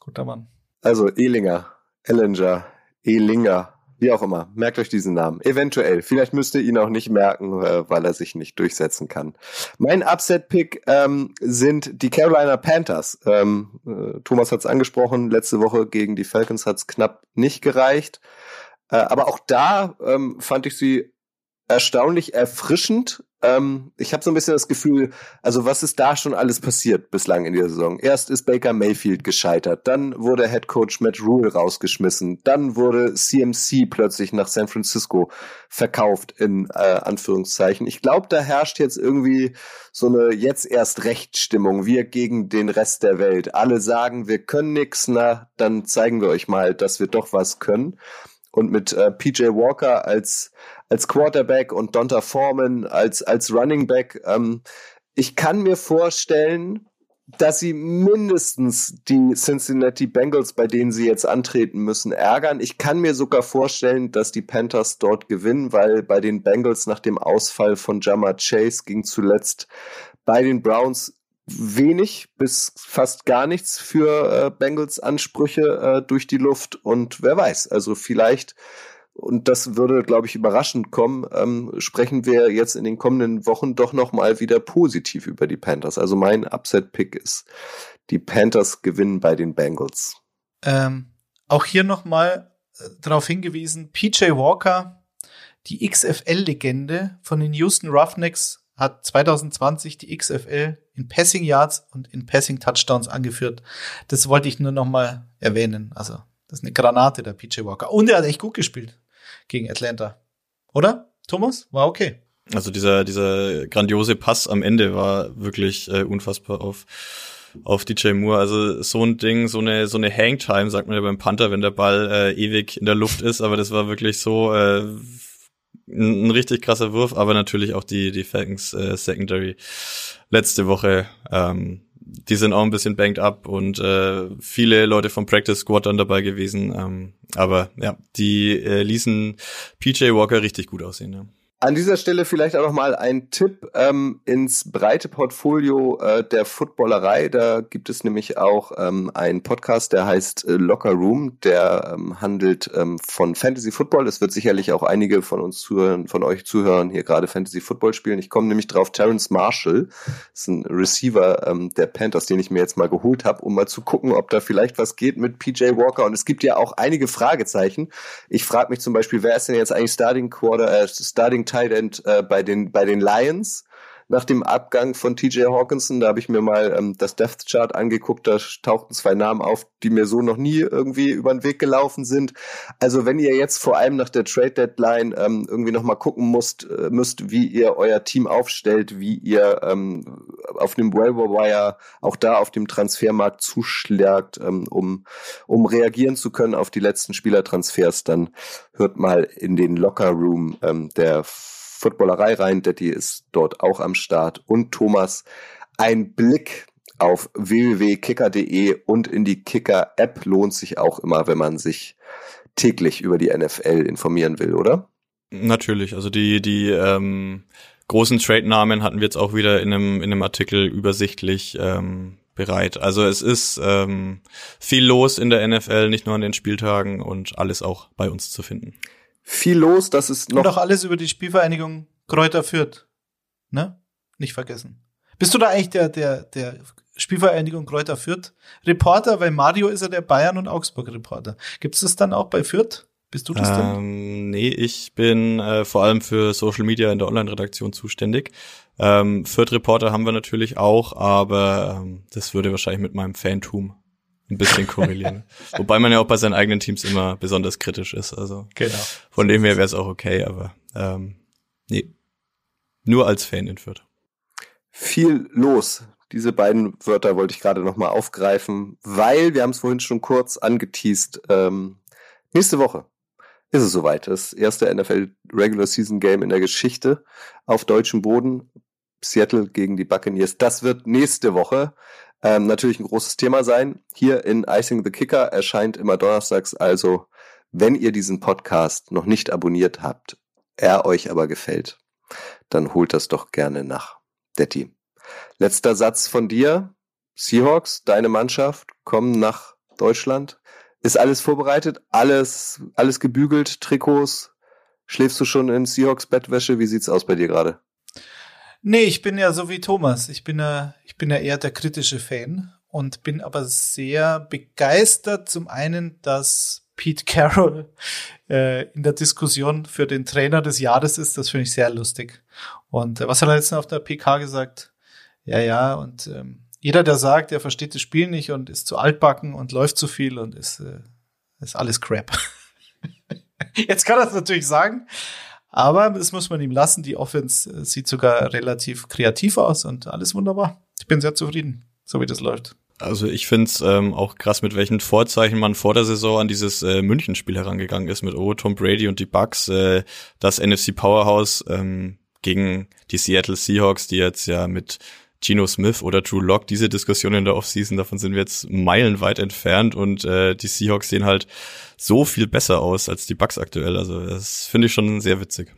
Speaker 5: Guter Mann.
Speaker 4: Also Ehlinger, Ellinger, Ehlinger, wie auch immer. Merkt euch diesen Namen. Eventuell. Vielleicht müsst ihr ihn auch nicht merken, äh, weil er sich nicht durchsetzen kann. Mein Upset-Pick ähm, sind die Carolina Panthers. Ähm, äh, Thomas hat es angesprochen. Letzte Woche gegen die Falcons hat es knapp nicht gereicht. Äh, aber auch da ähm, fand ich sie erstaunlich erfrischend. Ähm, ich habe so ein bisschen das Gefühl, also was ist da schon alles passiert bislang in der Saison? Erst ist Baker Mayfield gescheitert, dann wurde Head Coach Matt Rule rausgeschmissen, dann wurde CMC plötzlich nach San Francisco verkauft in äh, Anführungszeichen. Ich glaube, da herrscht jetzt irgendwie so eine jetzt erst Rechtsstimmung, wir gegen den Rest der Welt. Alle sagen, wir können nix, na, dann zeigen wir euch mal, dass wir doch was können. Und mit äh, PJ Walker als als Quarterback und Donta Foreman als, als Running Back. Ähm, ich kann mir vorstellen, dass sie mindestens die Cincinnati Bengals, bei denen sie jetzt antreten müssen, ärgern. Ich kann mir sogar vorstellen, dass die Panthers dort gewinnen, weil bei den Bengals nach dem Ausfall von Jama Chase ging zuletzt bei den Browns wenig bis fast gar nichts für äh, Bengals Ansprüche äh, durch die Luft und wer weiß, also vielleicht und das würde, glaube ich, überraschend kommen, ähm, sprechen wir jetzt in den kommenden Wochen doch nochmal wieder positiv über die Panthers. Also mein Upset-Pick ist, die Panthers gewinnen bei den Bengals.
Speaker 5: Ähm, auch hier nochmal äh, darauf hingewiesen, PJ Walker, die XFL-Legende von den Houston Roughnecks, hat 2020 die XFL in Passing Yards und in Passing Touchdowns angeführt. Das wollte ich nur nochmal erwähnen. Also, das ist eine Granate, der PJ Walker. Und er hat echt gut gespielt gegen Atlanta. Oder? Thomas? War okay.
Speaker 6: Also dieser, dieser grandiose Pass am Ende war wirklich äh, unfassbar auf, auf DJ Moore. Also so ein Ding, so eine, so eine Hangtime, sagt man ja beim Panther, wenn der Ball äh, ewig in der Luft ist, aber das war wirklich so äh, ein, ein richtig krasser Wurf, aber natürlich auch die, die Falcons äh, Secondary letzte Woche ähm, die sind auch ein bisschen banked up und äh, viele Leute vom Practice Squad dann dabei gewesen. Ähm, aber ja, die äh, ließen PJ Walker richtig gut aussehen. Ja.
Speaker 4: An dieser Stelle vielleicht auch noch mal ein Tipp ähm, ins breite Portfolio äh, der Footballerei. Da gibt es nämlich auch ähm, einen Podcast, der heißt äh, Locker Room, der ähm, handelt ähm, von Fantasy Football. Es wird sicherlich auch einige von uns zuhören, von euch zuhören, hier gerade Fantasy Football spielen. Ich komme nämlich drauf, Terrence Marshall ist ein Receiver ähm, der Panthers, den ich mir jetzt mal geholt habe, um mal zu gucken, ob da vielleicht was geht mit PJ Walker. Und es gibt ja auch einige Fragezeichen. Ich frage mich zum Beispiel, wer ist denn jetzt eigentlich Starting Quarter, äh, Starting Tight End äh, bei den bei den Lions nach dem Abgang von TJ Hawkinson. Da habe ich mir mal ähm, das Death Chart angeguckt. Da tauchten zwei Namen auf, die mir so noch nie irgendwie über den Weg gelaufen sind. Also wenn ihr jetzt vor allem nach der Trade Deadline ähm, irgendwie noch mal gucken musst, äh, müsst, wie ihr euer Team aufstellt, wie ihr ähm, auf dem Waiver Wire auch da auf dem Transfermarkt zuschlägt, ähm, um um reagieren zu können auf die letzten Spielertransfers, dann hört mal in den Locker Room ähm, der Footballerei rein. Detti ist dort auch am Start. Und Thomas, ein Blick auf www.kicker.de und in die Kicker-App lohnt sich auch immer, wenn man sich täglich über die NFL informieren will, oder?
Speaker 6: Natürlich, also die, die ähm, großen Trade-Namen hatten wir jetzt auch wieder in einem, in einem Artikel übersichtlich ähm, bereit. Also es ist ähm, viel los in der NFL, nicht nur an den Spieltagen und alles auch bei uns zu finden.
Speaker 4: Viel los, das ist noch.
Speaker 5: Und auch alles über die Spielvereinigung Kräuter führt. Ne? Nicht vergessen. Bist du da eigentlich der, der, der Spielvereinigung Kräuter Fürth Reporter? Weil Mario ist ja der Bayern- und Augsburg-Reporter. Gibt es das dann auch bei Fürth? Bist du das
Speaker 6: ähm,
Speaker 5: denn?
Speaker 6: Nee, ich bin äh, vor allem für Social Media in der Online-Redaktion zuständig. Ähm, Fürth Reporter haben wir natürlich auch, aber ähm, das würde wahrscheinlich mit meinem Fantum ein bisschen korrelieren. Wobei man ja auch bei seinen eigenen Teams immer besonders kritisch ist. Also
Speaker 5: genau.
Speaker 6: von dem her wäre es auch okay, aber ähm, nee. Nur als Fan in Fürth.
Speaker 4: Viel los. Diese beiden Wörter wollte ich gerade nochmal aufgreifen, weil wir haben es vorhin schon kurz angeteased. Ähm, nächste Woche ist es soweit. Das erste NFL Regular Season Game in der Geschichte auf deutschem Boden. Seattle gegen die Buccaneers. Das wird nächste Woche ähm, natürlich ein großes Thema sein. Hier in Icing the Kicker erscheint immer donnerstags. Also, wenn ihr diesen Podcast noch nicht abonniert habt, er euch aber gefällt, dann holt das doch gerne nach. Detti. Letzter Satz von dir. Seahawks, deine Mannschaft, kommen nach Deutschland. Ist alles vorbereitet? Alles, alles gebügelt? Trikots? Schläfst du schon in Seahawks Bettwäsche? Wie sieht's aus bei dir gerade?
Speaker 5: Nee, ich bin ja so wie Thomas. Ich bin ja, ich bin ja eher der kritische Fan und bin aber sehr begeistert. Zum einen, dass Pete Carroll äh, in der Diskussion für den Trainer des Jahres ist. Das finde ich sehr lustig. Und äh, was hat er jetzt auf der PK gesagt? Ja, ja, und ähm, jeder, der sagt, er versteht das Spiel nicht und ist zu altbacken und läuft zu viel und ist, äh, ist alles Crap. Jetzt kann er es natürlich sagen, aber das muss man ihm lassen. Die Offense äh, sieht sogar relativ kreativ aus und alles wunderbar. Ich bin sehr zufrieden, so wie das läuft.
Speaker 6: Also ich find's ähm, auch krass, mit welchen Vorzeichen man vor der Saison an dieses äh, München-Spiel herangegangen ist mit oh, Tom Brady und die Bucks, äh, das NFC Powerhouse ähm, gegen die Seattle Seahawks, die jetzt ja mit Geno Smith oder Drew Lock, diese Diskussion in der Offseason, davon sind wir jetzt meilenweit entfernt und äh, die Seahawks sehen halt so viel besser aus als die Bucks aktuell. Also das finde ich schon sehr witzig.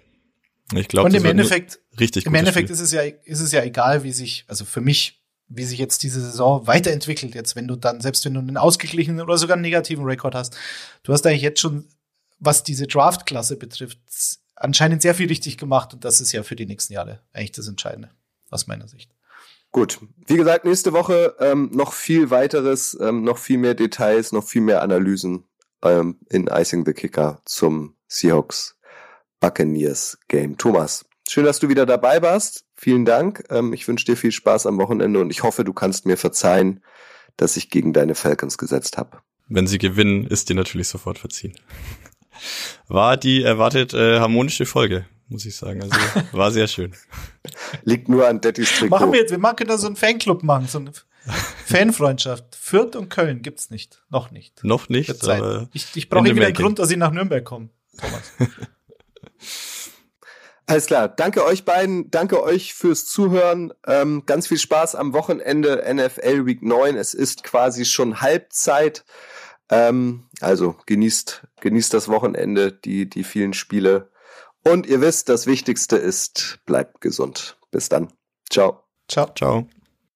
Speaker 6: Ich glaube,
Speaker 5: und im Endeffekt,
Speaker 6: richtig
Speaker 5: im Endeffekt Spiel. ist es ja ist es ja egal, wie sich also für mich wie sich jetzt diese Saison weiterentwickelt jetzt, wenn du dann selbst wenn du einen ausgeglichenen oder sogar einen negativen Rekord hast, du hast eigentlich jetzt schon was diese Draft-Klasse betrifft anscheinend sehr viel richtig gemacht und das ist ja für die nächsten Jahre eigentlich das Entscheidende aus meiner Sicht.
Speaker 4: Gut, wie gesagt, nächste Woche ähm, noch viel weiteres, ähm, noch viel mehr Details, noch viel mehr Analysen ähm, in Icing the Kicker zum Seahawks Buccaneers Game. Thomas, schön, dass du wieder dabei warst. Vielen Dank. Ähm, ich wünsche dir viel Spaß am Wochenende und ich hoffe, du kannst mir verzeihen, dass ich gegen deine Falcons gesetzt habe.
Speaker 6: Wenn sie gewinnen, ist dir natürlich sofort verziehen. War die erwartet äh, harmonische Folge muss ich sagen. Also war sehr schön.
Speaker 4: Liegt nur an Dettys Trikot.
Speaker 5: Machen wir jetzt, wir machen da so einen Fanclub machen, so eine Fanfreundschaft. Fürth und Köln gibt's nicht. Noch nicht.
Speaker 6: Noch nicht. Aber
Speaker 5: ich ich brauche wieder einen Grund, dass ich nach Nürnberg komme, Thomas.
Speaker 4: Alles klar. Danke euch beiden. Danke euch fürs Zuhören. Ähm, ganz viel Spaß am Wochenende NFL Week 9. Es ist quasi schon Halbzeit. Ähm, also genießt, genießt das Wochenende, die, die vielen Spiele. Und ihr wisst, das Wichtigste ist, bleibt gesund. Bis dann. Ciao.
Speaker 6: Ciao. Ciao.